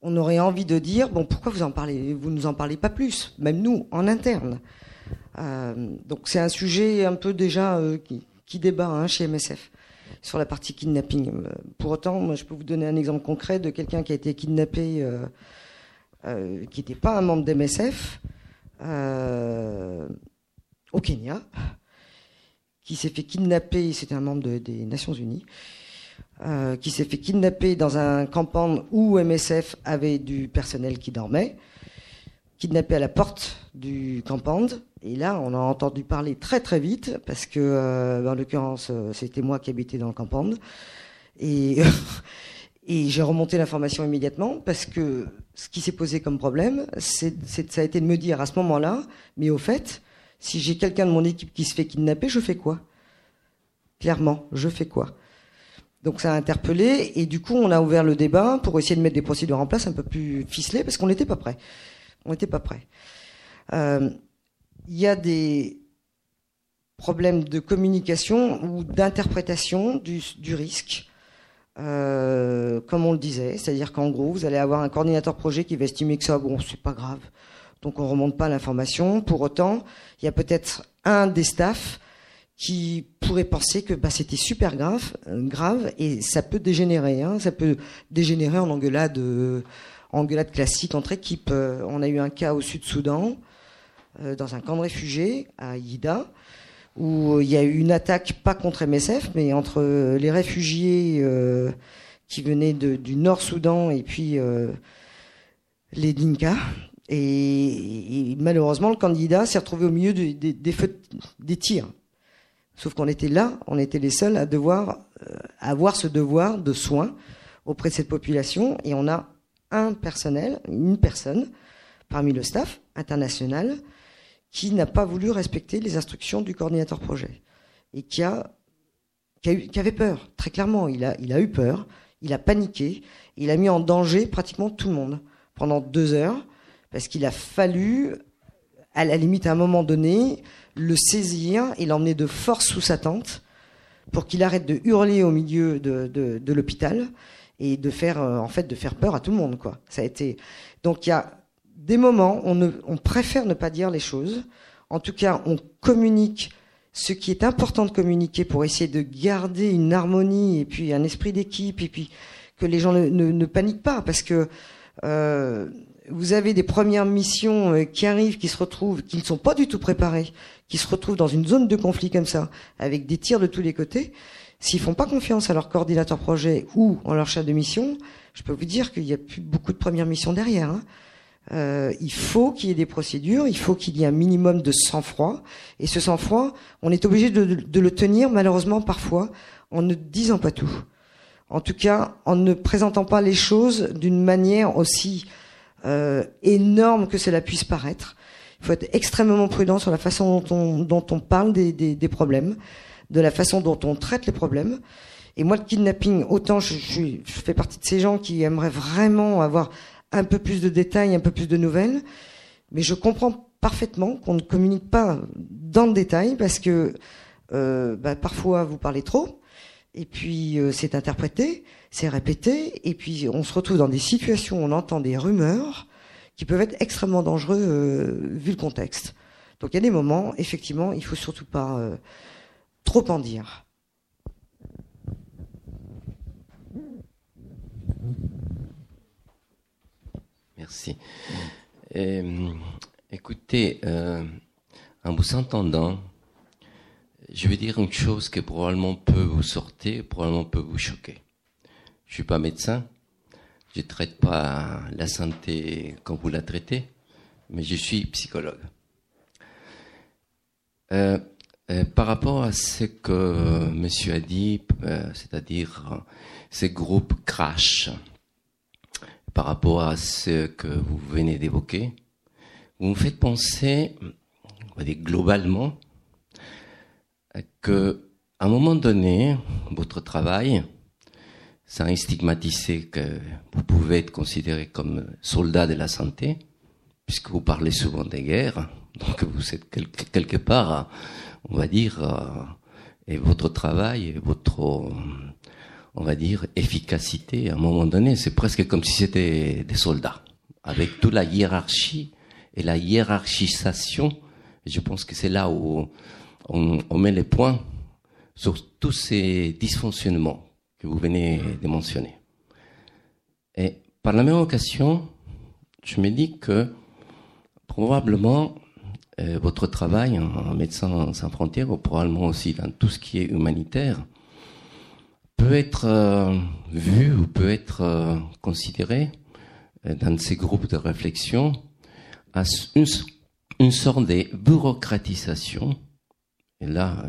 on aurait envie de dire bon, pourquoi vous en parlez, vous nous en parlez pas plus, même nous en interne. Donc c'est un sujet un peu déjà qui, débat hein, chez MSF sur la partie kidnapping. Pour autant, moi, je peux vous donner un exemple concret de quelqu'un qui a été kidnappé euh, qui n'était pas un membre d'MSF, euh, au Kenya, qui s'est fait kidnapper, c'était un membre des Nations Unies, euh, qui s'est fait kidnapper dans un campagne où MSF avait du personnel qui dormait, kidnappé à la porte du campagne. Et là, on a entendu parler très très vite, parce que, en l'occurrence, c'était moi qui habitais dans le campagne. Et [laughs] Et j'ai remonté l'information immédiatement parce que ce qui s'est posé comme problème, c'est, ça a été de me dire à ce moment-là, mais au fait, si j'ai quelqu'un de mon équipe qui se fait kidnapper, je fais quoi? Clairement, je fais quoi? Donc ça a interpellé et du coup on a ouvert le débat pour essayer de mettre des procédures en place un peu plus ficelées parce qu'on n'était pas prêt. On n'était pas prêt. Euh, il y a des problèmes de communication ou d'interprétation du, risque euh, comme on le disait, c'est-à-dire qu'en gros, vous allez avoir un coordinateur projet qui va estimer que ça, bon, c'est pas grave, donc on remonte pas l'information. Pour autant, il y a peut-être un des staffs qui pourrait penser que bah, c'était super grave, euh, grave, et ça peut dégénérer. Hein, ça peut dégénérer en engueulade, euh, engueulade classique entre équipes. on a eu un cas au Sud-Soudan, dans un camp de réfugiés à Yida où il y a eu une attaque, pas contre MSF, mais entre les réfugiés euh, qui venaient du Nord-Soudan et puis euh, les Dinka. Et, malheureusement, le candidat s'est retrouvé au milieu des, feux, des tirs. Sauf qu'on était là, on était les seuls à devoir euh, avoir ce devoir de soins auprès de cette population. Et on a un personnel, une personne parmi le staff international qui n'a pas voulu respecter les instructions du coordinateur projet et qui a, qui, avait peur, très clairement. Il a, il a eu peur, il a paniqué, il a mis en danger pratiquement tout le monde pendant deux heures parce qu'il a fallu, à la limite à un moment donné, le saisir et l'emmener de force sous sa tente pour qu'il arrête de hurler au milieu de, de, l'hôpital et de faire euh, en fait de faire peur à tout le monde quoi. Ça a été donc il y a des moments, on, on préfère ne pas dire les choses. En tout cas, on communique ce qui est important de communiquer pour essayer de garder une harmonie et puis un esprit d'équipe et puis que les gens ne, ne, paniquent pas parce que euh, vous avez des premières missions euh, qui arrivent, qui se retrouvent, qui ne sont pas du tout préparées, qui se retrouvent dans une zone de conflit comme ça, avec des tirs de tous les côtés. S'ils font pas confiance à leur coordinateur projet ou en leur chef de mission, je peux vous dire qu'il y a plus beaucoup de premières missions derrière. Hein. Euh, il faut qu'il y ait des procédures, il faut qu'il y ait un minimum de sang-froid. Et ce sang-froid, on est obligé de, le tenir, malheureusement, parfois, en ne disant pas tout. En tout cas, en ne présentant pas les choses d'une manière aussi euh, énorme que cela puisse paraître. Il faut être extrêmement prudent sur la façon dont on, dont on parle des, des, des problèmes, de la façon dont on traite les problèmes. Et moi, le kidnapping, autant je, je, je fais partie de ces gens qui aimeraient vraiment avoir un peu plus de détails, un peu plus de nouvelles, mais je comprends parfaitement qu'on ne communique pas dans le détail parce que euh, bah, parfois vous parlez trop et puis euh, c'est interprété, c'est répété et puis on se retrouve dans des situations où on entend des rumeurs qui peuvent être extrêmement dangereux euh, vu le contexte. Donc il y a des moments, effectivement, il faut surtout pas euh, trop en dire. Merci. Euh, écoutez, euh, en vous entendant, je vais dire une chose qui probablement peut vous sortir, probablement peut vous choquer. Je suis pas médecin, je traite pas la santé comme vous la traitez, mais je suis psychologue. Euh, par rapport à ce que Monsieur a dit, c'est-à-dire ces groupes crash, par rapport à ce que vous venez d'évoquer, vous me faites penser, on va dire globalement, que à un moment donné, votre travail, ça a stigmatisé que vous pouvez être considéré comme soldat de la santé, puisque vous parlez souvent des guerres, donc vous êtes quelque, part, on va dire, euh, et votre travail, et votre, on va dire, efficacité, à un moment donné, c'est presque comme si c'était des soldats, avec toute la hiérarchie et la hiérarchisation. Je pense que c'est là où on, met les points sur tous ces dysfonctionnements que vous venez de mentionner. Et par la même occasion, je me dis que probablement euh, votre travail en, Médecins sans frontières, ou probablement aussi dans tout ce qui est humanitaire, peut être euh, vu ou peut être euh, considéré euh, dans ces groupes de réflexion à une, sorte de bureaucratisation. Et là,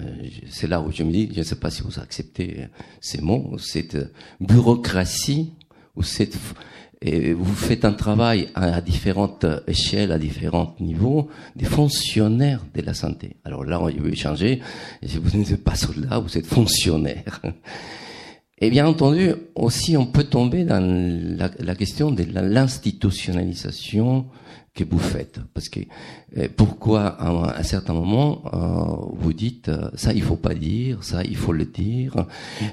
c'est là où je me dis, je ne sais pas si vous acceptez ces mots, cette bureaucratie ou cette et vous faites un travail à, différentes échelles, à différents niveaux, des fonctionnaires de la santé. Alors là, je vais changer. Vous n'êtes pas soldat, vous êtes fonctionnaire. Et bien entendu, aussi, on peut tomber dans la, question de l'institutionnalisation que vous faites. Parce que euh, pourquoi à un, certain moment euh, vous dites euh, ça il faut pas dire, ça il faut le dire,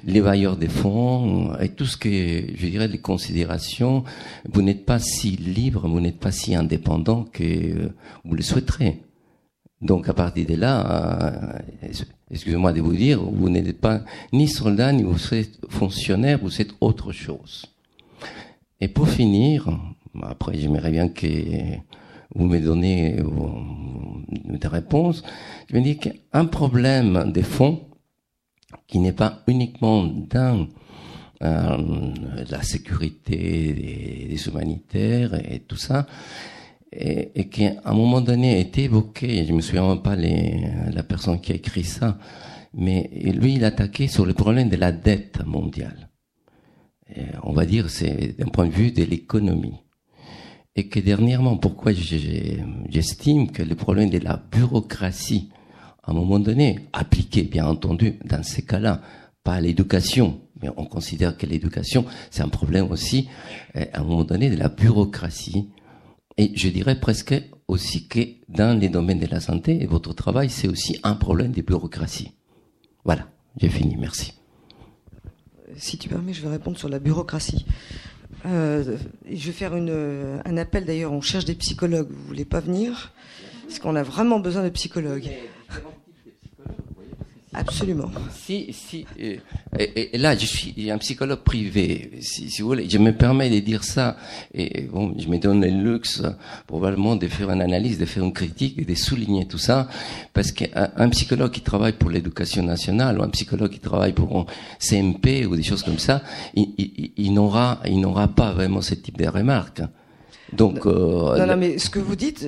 les bailleurs des fonds et tout ce que je dirais les considérations, vous n'êtes pas si libre, vous n'êtes pas si indépendant que vous le souhaiterez. Donc à partir de là, euh, excusez-moi de vous dire, vous n'êtes pas ni soldat ni vous êtes fonctionnaire, vous êtes autre chose. Et pour finir, après j'aimerais bien que vous me donnez des réponses, je me dis qu'un problème des fonds qui n'est pas uniquement dans euh, la sécurité des, des humanitaires et tout ça, et, et qui à un moment donné a été évoqué, je me souviens pas les, la personne qui a écrit ça, mais lui il attaquait sur le problème de la dette mondiale. On va dire c'est d'un point de vue de l'économie. Et que dernièrement, pourquoi j'estime que le problème de la bureaucratie, à un moment donné, appliqué bien entendu dans ces cas-là, pas à l'éducation, mais on considère que l'éducation, c'est un problème aussi, euh, à un moment donné, de la bureaucratie. Et je dirais presque aussi que dans les domaines de la santé et votre travail, c'est aussi un problème de bureaucratie. Voilà, j'ai fini, merci. Si tu permets, je vais répondre sur la bureaucratie. Euh, je vais faire une, un appel d'ailleurs, on cherche des psychologues, vous voulez pas venir? Parce qu'on a vraiment besoin de psychologues. Absolument. Si, si, euh, et, et là, je suis un psychologue privé, si, si vous voulez. Je me permets de dire ça, et bon, je me donne le luxe, probablement, de faire une analyse, de faire une critique et de souligner tout ça, parce qu'un un psychologue qui travaille pour l'éducation nationale, ou un psychologue qui travaille pour un CMP, ou des choses comme ça, il, il, il n'aura, il n'aura pas vraiment ce type de remarques. Donc, euh, Non, non, mais ce que vous dites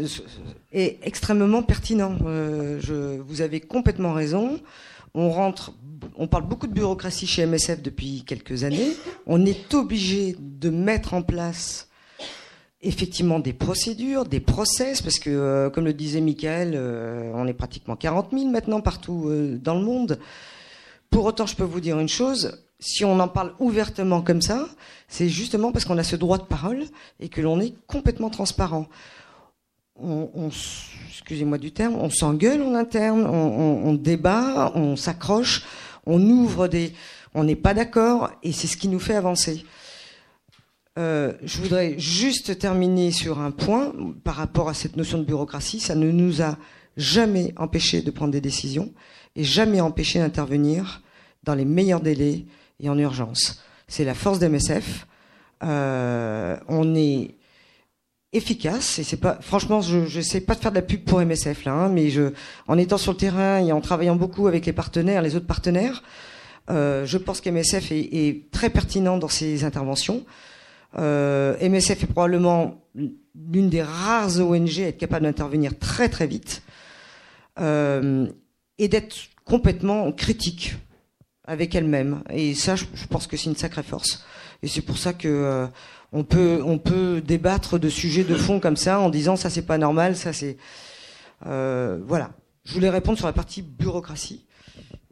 est extrêmement pertinent. Euh, je, vous avez complètement raison. On rentre, on parle beaucoup de bureaucratie chez MSF depuis quelques années. On est obligé de mettre en place effectivement des procédures, des process, parce que, euh, comme le disait Michael, euh, on est pratiquement 40 000 maintenant partout euh, dans le monde. Pour autant, je peux vous dire une chose, si on en parle ouvertement comme ça, c'est justement parce qu'on a ce droit de parole et que l'on est complètement transparent. On, excusez-moi du terme, on s'engueule en interne, on, débat, on s'accroche, on ouvre des, on n'est pas d'accord et c'est ce qui nous fait avancer. Euh, je voudrais juste terminer sur un point par rapport à cette notion de bureaucratie. Ça ne nous a jamais empêché de prendre des décisions et jamais empêché d'intervenir dans les meilleurs délais et en urgence. C'est la force d'MSF. Euh, on est efficace et c'est pas franchement je je sais pas de faire de la pub pour MSF là hein, mais je en étant sur le terrain et en travaillant beaucoup avec les partenaires les autres partenaires euh, je pense qu'MSF est, est, très pertinent dans ses interventions euh, MSF est probablement l'une des rares ONG à être capable d'intervenir très très vite euh, et d'être complètement critique avec elle-même. Et ça, je, pense que c'est une sacrée force. Et c'est pour ça que euh, on peut on peut débattre de sujets de fond comme ça en disant ça c'est pas normal, ça c'est euh, voilà. Je voulais répondre sur la partie bureaucratie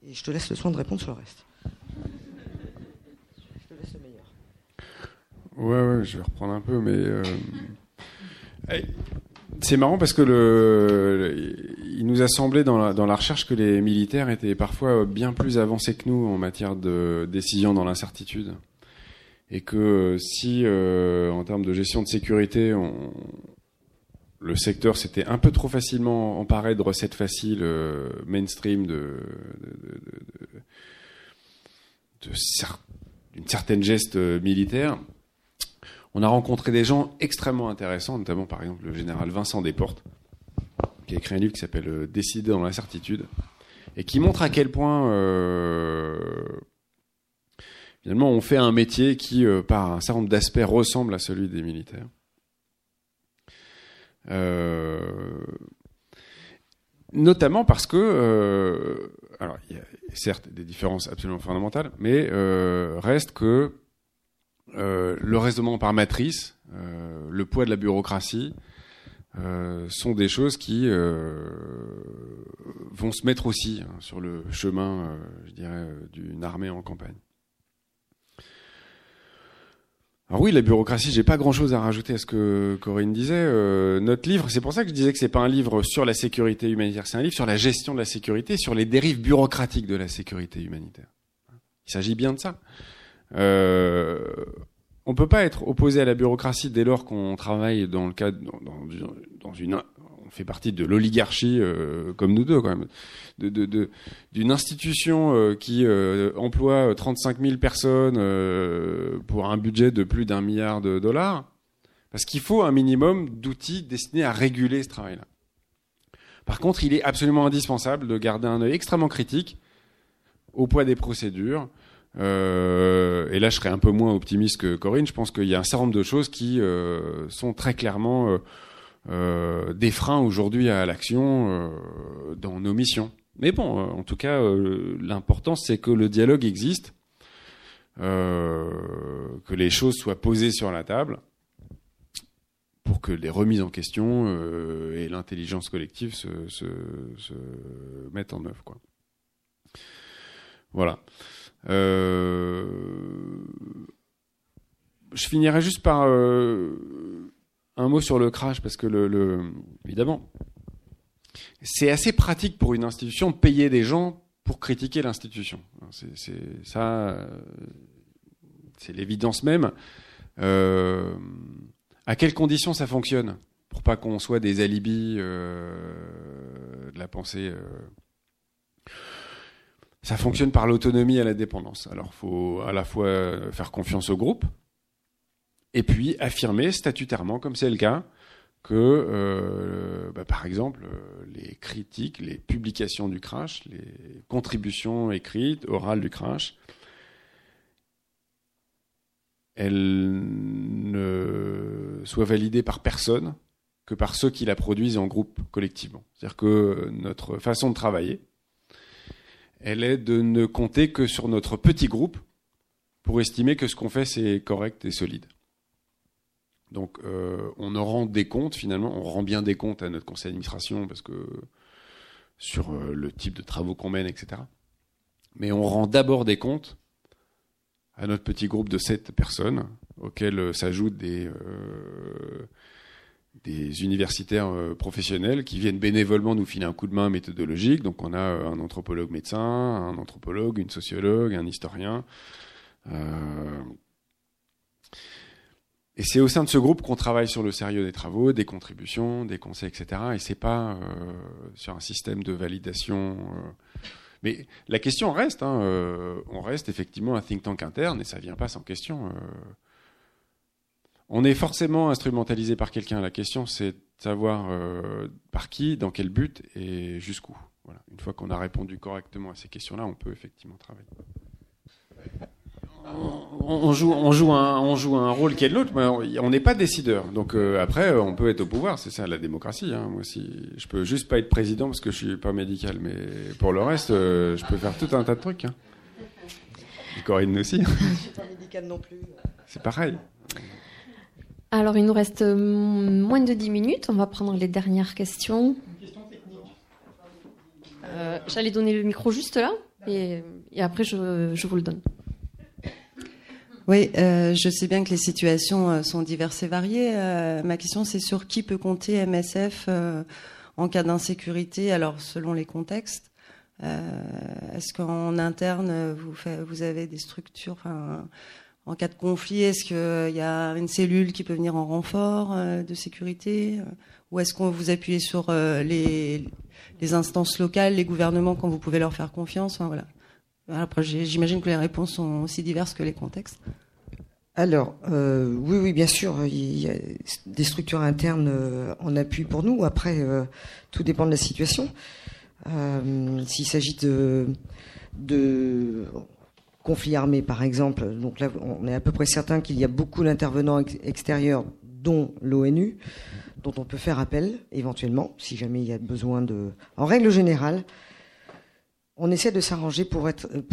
et je te laisse le soin de répondre sur le reste. Ouais, ouais, je vais reprendre un peu, mais euh, c'est marrant parce que le, il nous a semblé dans dans la recherche que les militaires étaient parfois bien plus avancés que nous en matière de décision dans l'incertitude, et que si euh, en termes de gestion de sécurité, on, le secteur s'était un peu trop facilement emparé de recettes faciles euh, mainstream de, de, de, de, d'une certaine geste militaire on a rencontré des gens extrêmement intéressants, notamment par exemple le général Vincent Desportes, qui a écrit un livre qui s'appelle euh, Décider dans l'incertitude, et qui montre à quel point euh, finalement on fait un métier qui, euh, par un certain nombre d'aspects, ressemble à celui des militaires. notamment parce que, alors il y a certes des différences absolument fondamentales, mais reste que euh, le raisonnement par matrice, euh, le poids de la bureaucratie, euh, sont des choses qui vont se mettre aussi hein, sur le chemin, je dirais, d'une armée en campagne. Alors oui, la bureaucratie, j'ai pas grand-chose à rajouter à ce que Corinne disait. notre livre, c'est pour ça que je disais que c'est pas un livre sur la sécurité humanitaire, c'est un livre sur la gestion de la sécurité, sur les dérives bureaucratiques de la sécurité humanitaire. Il s'agit bien de ça. Euh, on peut pas être opposé à la bureaucratie dès lors qu'on travaille dans le cadre dans, une on fait partie de l'oligarchie euh, comme nous deux quand même de d'une institution euh, qui euh, emploie 35 000 personnes pour un budget de plus d'un milliard de dollars parce qu'il faut un minimum d'outils destinés à réguler ce travail-là. Par contre, il est absolument indispensable de garder un œil extrêmement critique au poids des procédures, euh, et là, je serais un peu moins optimiste que Corinne. Je pense qu'il y a un certain nombre de choses qui euh, sont très clairement euh, des freins aujourd'hui à l'action dans nos missions. Mais bon, en tout cas, l'important c'est que le dialogue existe, que les choses soient posées sur la table, pour que les remises en question et l'intelligence collective se, se, se, mettent en œuvre. Quoi. Voilà. Euh, je finirai juste par euh, un mot sur le crash, parce que le, évidemment, c'est assez pratique pour une institution de payer des gens pour critiquer l'institution. C'est ça, c'est l'évidence même. Euh, à quelles conditions ça fonctionne? Pour pas qu'on soit des alibis de la pensée ça fonctionne par l'autonomie et la dépendance. Alors, faut à la fois faire confiance au groupe et puis affirmer statutairement, comme c'est le cas, que, euh, bah, par exemple, les critiques, les publications du crash, les contributions écrites, orales du crash, elles ne soient validées par personne que par ceux qui la produisent en groupe collectivement. C'est-à-dire que notre façon de travailler, elle est de ne compter que sur notre petit groupe pour estimer que ce qu'on fait c'est correct et solide. Donc euh, on en rend des comptes finalement, on rend bien des comptes à notre conseil d'administration parce que sur euh, le type de travaux qu'on mène, etc. Mais on rend d'abord des comptes à notre petit groupe de sept personnes, auxquels s'ajoutent des, euh, universitaires euh, professionnels qui viennent bénévolement nous filer un coup de main méthodologique. Donc on a un anthropologue médecin, un anthropologue, une sociologue, un historien. Euh, et c'est au sein de ce groupe qu'on travaille sur le sérieux des travaux, des contributions, des conseils, etc. Et c'est pas euh, sur un système de validation. Euh. Mais la question reste. Hein, euh, on reste effectivement un think tank interne et ça vient pas sans question. On est forcément instrumentalisé par quelqu'un. La question, c'est de savoir par qui, dans quel but et jusqu'où. Voilà. Une fois qu'on a répondu correctement à ces questions-là, on peut effectivement travailler on joue, on joue un, on joue un rôle qui est de l'autre, mais on n'est pas décideur. Donc euh, après, on peut être au pouvoir, c'est ça la démocratie. Hein. Moi aussi, je peux juste pas être président parce que je suis pas médical, mais pour le reste, euh, je peux faire tout un tas de trucs. Hein. Et Corinne aussi. Je suis pas médical non plus. C'est pareil. Alors, il nous reste moins de 10 minutes. On va prendre les dernières questions. Euh, J'allais donner le micro juste là, et, et après, je, je vous le donne. Oui, euh, je sais bien que les situations euh, sont diverses et variées. Euh, ma question, c'est sur qui peut compter MSF en cas d'insécurité, alors selon les contextes. est-ce qu'en interne, vous, vous avez des structures en cas de conflit, est-ce qu'il y a une cellule qui peut venir en renfort de sécurité? Ou est-ce qu'on vous appuie sur les, instances locales, les gouvernements, quand vous pouvez leur faire confiance? Voilà. Après, j'imagine que les réponses sont aussi diverses que les contextes. Alors, euh, oui, oui, bien sûr, il y a des structures internes euh, en appui pour nous. Après, euh, tout dépend de la situation. S'il s'agit de, conflits armés, par exemple, donc là, on est à peu près certain qu'il y a beaucoup d'intervenants extérieurs, dont l'ONU, dont on peut faire appel éventuellement, si jamais il y a besoin de. En règle générale, on essaie de s'arranger pour,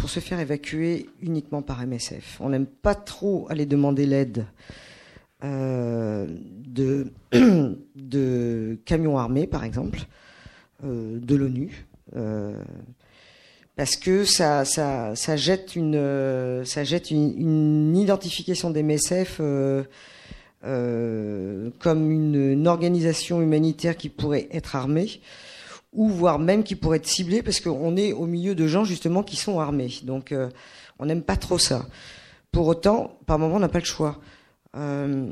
se faire évacuer uniquement par MSF. On n'aime pas trop aller demander l'aide euh, [coughs] de, camions armés, par exemple, euh, de l'ONU. Euh, parce que ça, jette une, identification des MSF comme une, organisation humanitaire qui pourrait être armée ou voire même qui pourrait être ciblé parce qu'on est au milieu de gens justement qui sont armés. Donc euh, on n'aime pas trop ça. Pour autant, par moment, on n'a pas le choix. Euh,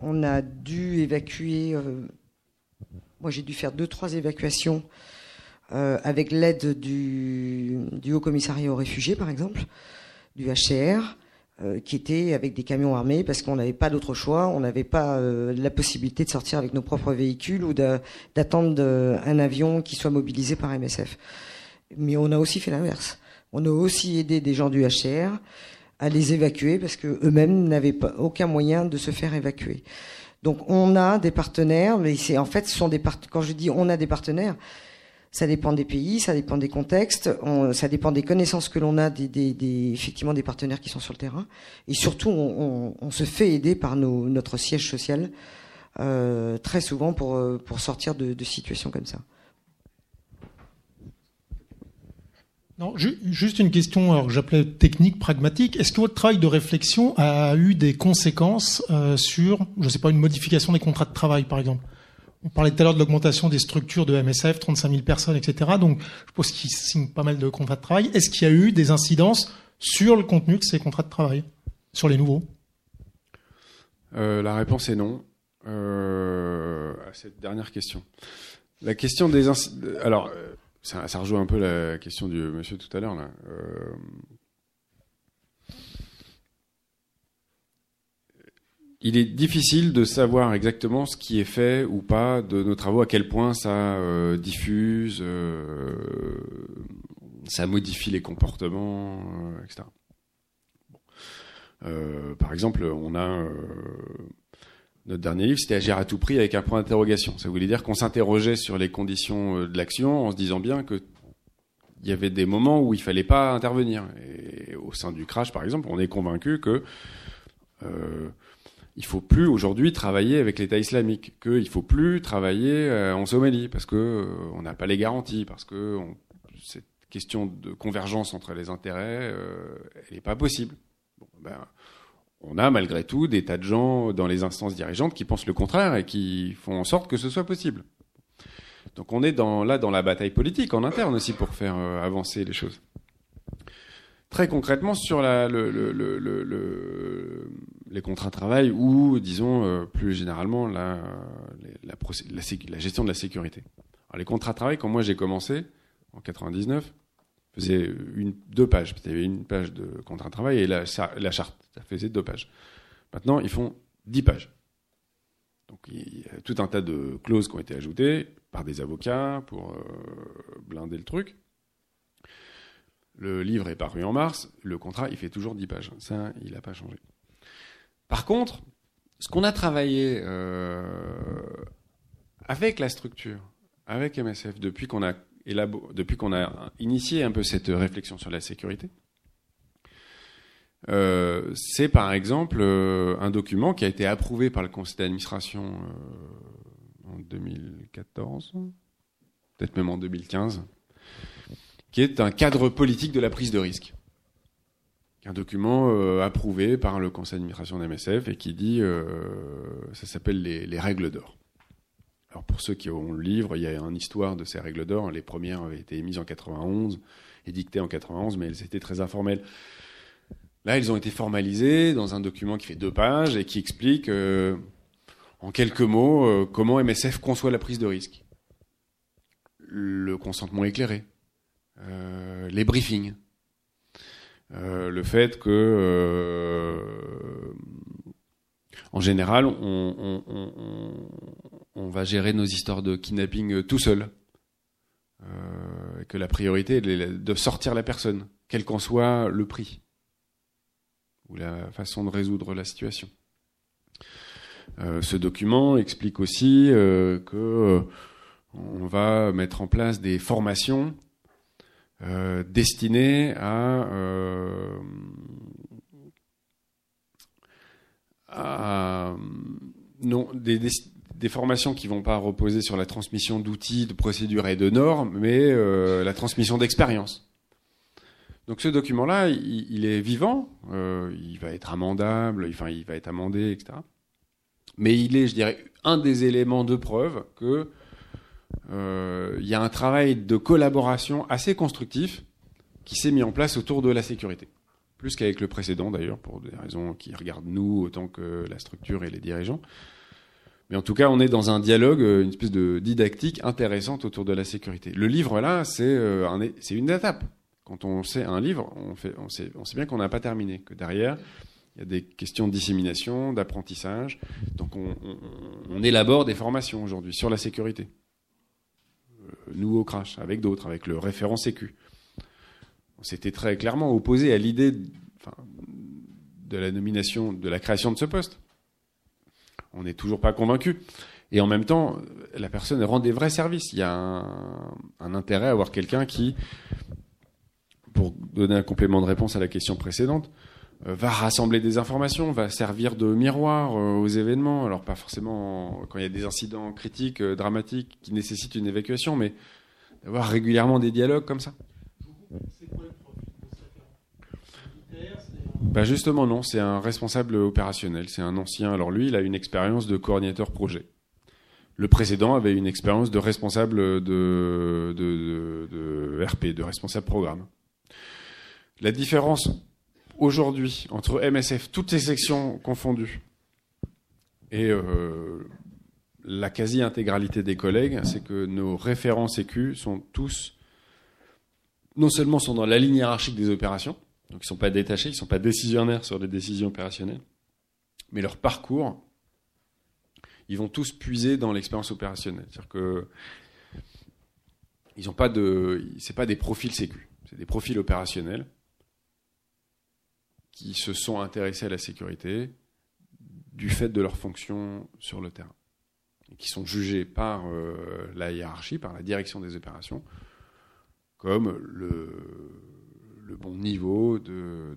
on a dû évacuer. Euh, moi, j'ai dû faire deux, trois évacuations avec l'aide du, du Haut Commissariat aux réfugiés, par exemple, du HCR. Euh, qui étaient avec des camions armés parce qu'on n'avait pas d'autre choix, on n'avait pas euh, la possibilité de sortir avec nos propres véhicules ou d'attendre un avion qui soit mobilisé par MSF. Mais on a aussi fait l'inverse. On a aussi aidé des gens du HCR à les évacuer parce que eux-mêmes n'avaient aucun moyen de se faire évacuer. Donc on a des partenaires, mais c'est en fait ce sont des quand je dis on a des partenaires, ça dépend des pays, ça dépend des contextes, ça dépend des connaissances que l'on a, des, effectivement des partenaires qui sont sur le terrain. Et surtout, on, se fait aider par nos, notre siège social euh, très souvent pour, euh, pour sortir de, situations comme ça. Non, juste une question, alors j'appelais technique, pragmatique. Est-ce que votre travail de réflexion a eu des conséquences euh, sur, je ne sais pas, une modification des contrats de travail, par exemple? On parlait tout à l'heure de l'augmentation des structures de MSF, 35 000 personnes, etc. Donc, je pense qu'ils signent pas mal de contrats de travail. Est-ce qu'il y a eu des incidences sur le contenu de ces contrats de travail, sur les nouveaux? Euh, La réponse est non. Euh, à cette dernière question. La question des alors euh, ça, ça, rejoint un peu la question du monsieur tout à l'heure là. Il est difficile de savoir exactement ce qui est fait ou pas de nos travaux, à quel point ça euh, diffuse, euh, ça modifie les comportements, euh, etc. par exemple, on a notre dernier livre, c'était Agir à tout prix avec un point d'interrogation. Ça voulait dire qu'on s'interrogeait sur les conditions de l'action en se disant bien que il y avait des moments où il fallait pas intervenir. Et au sein du crash, par exemple, on est convaincu que il faut plus aujourd'hui travailler avec l'État islamique, qu'il faut plus travailler euh, en Somalie parce que euh, on n'a pas les garanties, parce que c'est question de convergence entre les intérêts, euh, elle n'est pas possible. Ben, on a malgré tout des tas de gens dans les instances dirigeantes qui pensent le contraire et qui font en sorte que ce soit possible. Donc on est dans, là dans la bataille politique en interne aussi pour faire avancer les choses. Très concrètement sur les contrats de travail ou, disons, euh, plus généralement, la, gestion de la sécurité. Les contrats de travail, quand moi j'ai commencé, en 99, faisait deux pages. Il y avait une page de contrat de travail et la, la charte, ça faisait deux pages. Maintenant, ils font dix pages. Donc il y a tout un tas de clauses qui ont été ajoutées par des avocats pour euh, blinder le truc. Le livre est paru en mars, le contrat il fait toujours 10 pages. Ça, il n'a pas changé. Par contre, ce qu'on a travaillé euh, avec la structure, avec MSF, depuis qu'on a, initié un peu cette réflexion sur la sécurité, euh, c'est par exemple euh, un document qui a été approuvé par le conseil d'administration en 2014, peut-être même en 2015, qui est un cadre politique de la prise de risque un document euh, approuvé par le conseil d'administration d'MSF et qui dit, euh, ça s'appelle les, règles d'or. Alors pour ceux qui ont le livre, il y a une histoire de ces règles d'or. Les premières avaient été émises en 91 et dictées en 91, mais elles étaient très informelles. Là, elles ont été formalisées dans un document qui fait deux pages et qui explique, euh, en quelques mots, comment MSF conçoit la prise de risque. Le consentement éclairé, les briefings, euh, le fait que, euh, en général, on, va gérer nos histoires de kidnapping tout seul. Euh, et que la priorité est de sortir la personne, quel qu'en soit le prix ou la façon de résoudre la situation. ce document explique aussi que on va mettre en place des formations euh, destiné à, euh, non, des, formations qui vont pas reposer sur la transmission d'outils, de procédures et de normes, mais euh, la transmission d'expérience. Donc ce document-là, il, il, est vivant, il va être amendable, enfin il va être amendé, etc. Mais il est, je dirais, un des éléments de preuve que il y a un travail de collaboration assez constructif qui s'est mis en place autour de la sécurité. Plus qu'avec le précédent d'ailleurs, pour des raisons qui regardent nous autant que la structure et les dirigeants. Mais en tout cas, on est dans un dialogue, euh, une espèce de didactique intéressante autour de la sécurité. Le livre là, c'est euh, une étape. Quand on sait un livre, on, sait, bien qu'on n'a pas terminé, que derrière, il y a des questions de dissémination, d'apprentissage. Donc on, on, on élabore des formations aujourd'hui sur la sécurité nous au crash, avec d'autres, avec le référent sécu. On s'était très clairement opposé à l'idée de la nomination, de la création de ce poste. On n'est toujours pas convaincu. Et en même temps, la personne rend des vrais services. Il y a un, intérêt à avoir quelqu'un qui, pour donner un complément de réponse à la question précédente, va rassembler des informations, va servir de miroir euh, aux événements. Alors pas forcément quand il y a des incidents critiques, euh, dramatiques, qui nécessitent une évacuation, mais d'avoir régulièrement des dialogues comme ça. Bah justement non, c'est un responsable opérationnel, c'est un ancien. Alors lui, il a une expérience de coordinateur projet. Le précédent avait une expérience de responsable de, de, de RP, de responsable programme. La différence aujourd'hui, entre MSF, toutes ces sections confondues, et euh, la quasi-intégralité des collègues, c'est que nos référents sécu sont tous, non seulement sont dans la ligne hiérarchique des opérations, donc ils ne sont pas détachés, ils ne sont pas décisionnaires sur les décisions opérationnelles, mais leur parcours, ils vont tous puiser dans l'expérience opérationnelle. C'est-à-dire que ils n'ont pas pas des profils sécu, c'est des profils opérationnels qui se sont intéressés à la sécurité du fait de leur fonction sur le terrain, et qui sont jugés par euh, la hiérarchie, par la direction des opérations, comme le, bon niveau de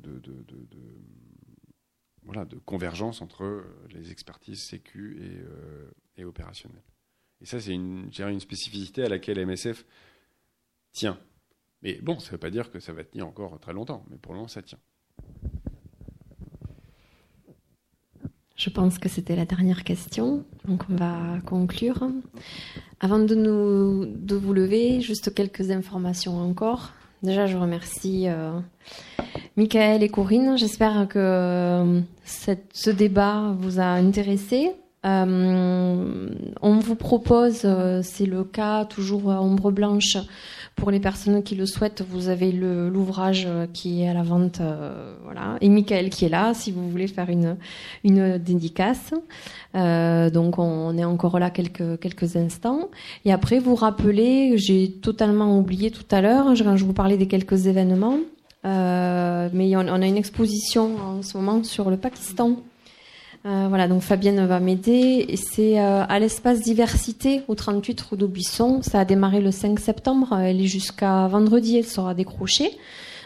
convergence entre les expertises sécu et, euh, et opérationnelles. Et ça, c'est une, une spécificité à laquelle MSF tient. Mais bon, ça ne veut pas dire que ça va tenir encore très longtemps, mais pour le moment, ça tient. Je pense que c'était la dernière question, donc on va conclure. Avant de, nous, vous lever, juste quelques informations encore. Déjà, je remercie euh, Michael et Corinne. J'espère que euh, ce débat vous a intéressé. Euh, on vous propose, euh, c'est le cas toujours à ombre blanche, pour les personnes qui le souhaitent, vous avez l'ouvrage qui est à la vente, euh, voilà, et Michael qui est là, si vous voulez faire une une dédicace. Euh, donc on, est encore là quelques quelques instants. Et après, vous rappelez, j'ai totalement oublié tout à l'heure, je vous parlais des quelques événements, euh, mais on, on, a une exposition en ce moment sur le Pakistan euh, voilà, donc Fabienne va m'aider. C'est euh, à l'espace diversité au 38 rue d'Aubusson. Ça a démarré le 5 septembre. Elle est jusqu'à vendredi. Elle sera décrochée.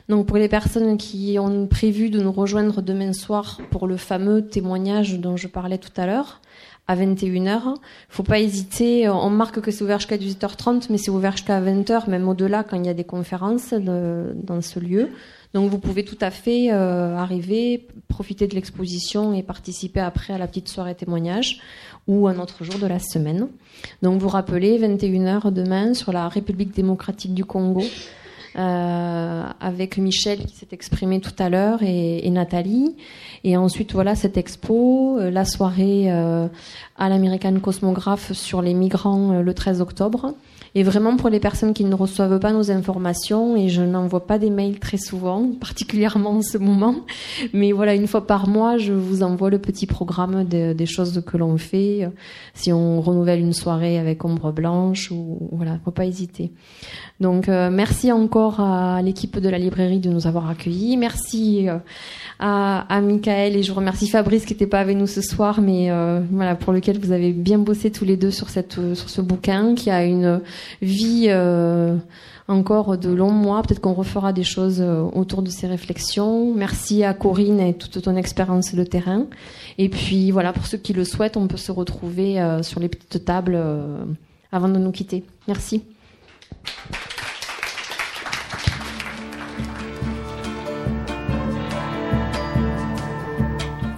Donc pour les personnes qui ont prévu de nous rejoindre demain soir pour le fameux témoignage dont je parlais tout à l'heure, à 21h. Faut pas hésiter. On marque que c'est ouvert jusqu'à 18h30, mais c'est ouvert jusqu'à 20h, même au-delà quand il y a des conférences dans ce lieu. Donc vous pouvez tout à fait euh, arriver, profiter de l'exposition et participer après à la petite soirée témoignage ou un autre jour de la semaine. Donc vous rappelez 21h demain sur la République démocratique du Congo. Euh, avec Michel qui s'est exprimé tout à l'heure et, Nathalie. Et ensuite, voilà cette expo, euh, la soirée à l'American Cosmographe sur les migrants le 13 octobre. Et vraiment pour les personnes qui ne reçoivent pas nos informations, et je n'envoie pas des mails très souvent, [laughs] particulièrement en ce moment, mais voilà, une fois par mois, je vous envoie le petit programme des choses que l'on fait, si on renouvelle une soirée avec ombre blanche, ou voilà, faut pas hésiter. Donc euh, merci encore à l'équipe de la librairie de nous avoir accueillis. Merci euh, à, à Michael et je remercie Fabrice qui n'était pas avec nous ce soir, mais euh, voilà pour lequel vous avez bien bossé tous les deux sur cette sur ce bouquin qui a une vie encore de longs mois. Peut-être qu'on refera des choses autour de ces réflexions. Merci à Corinne et toute ton expérience de terrain. Et puis voilà, pour ceux qui le souhaitent, on peut se retrouver sur les petites tables avant de nous quitter. Merci.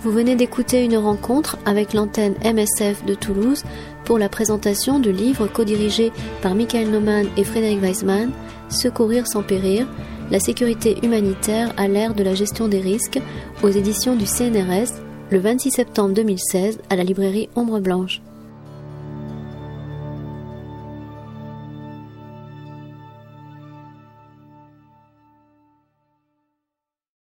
Vous venez d'écouter une rencontre avec l'antenne MSF de Toulouse pour la présentation du livre co-dirigé par Michael Neumann et Frédéric Weismann, Secourir sans périr, la sécurité humanitaire à l'ère de la gestion des risques, aux éditions du CNRS, le 26 septembre 2016 à la librairie Ombre Blanche.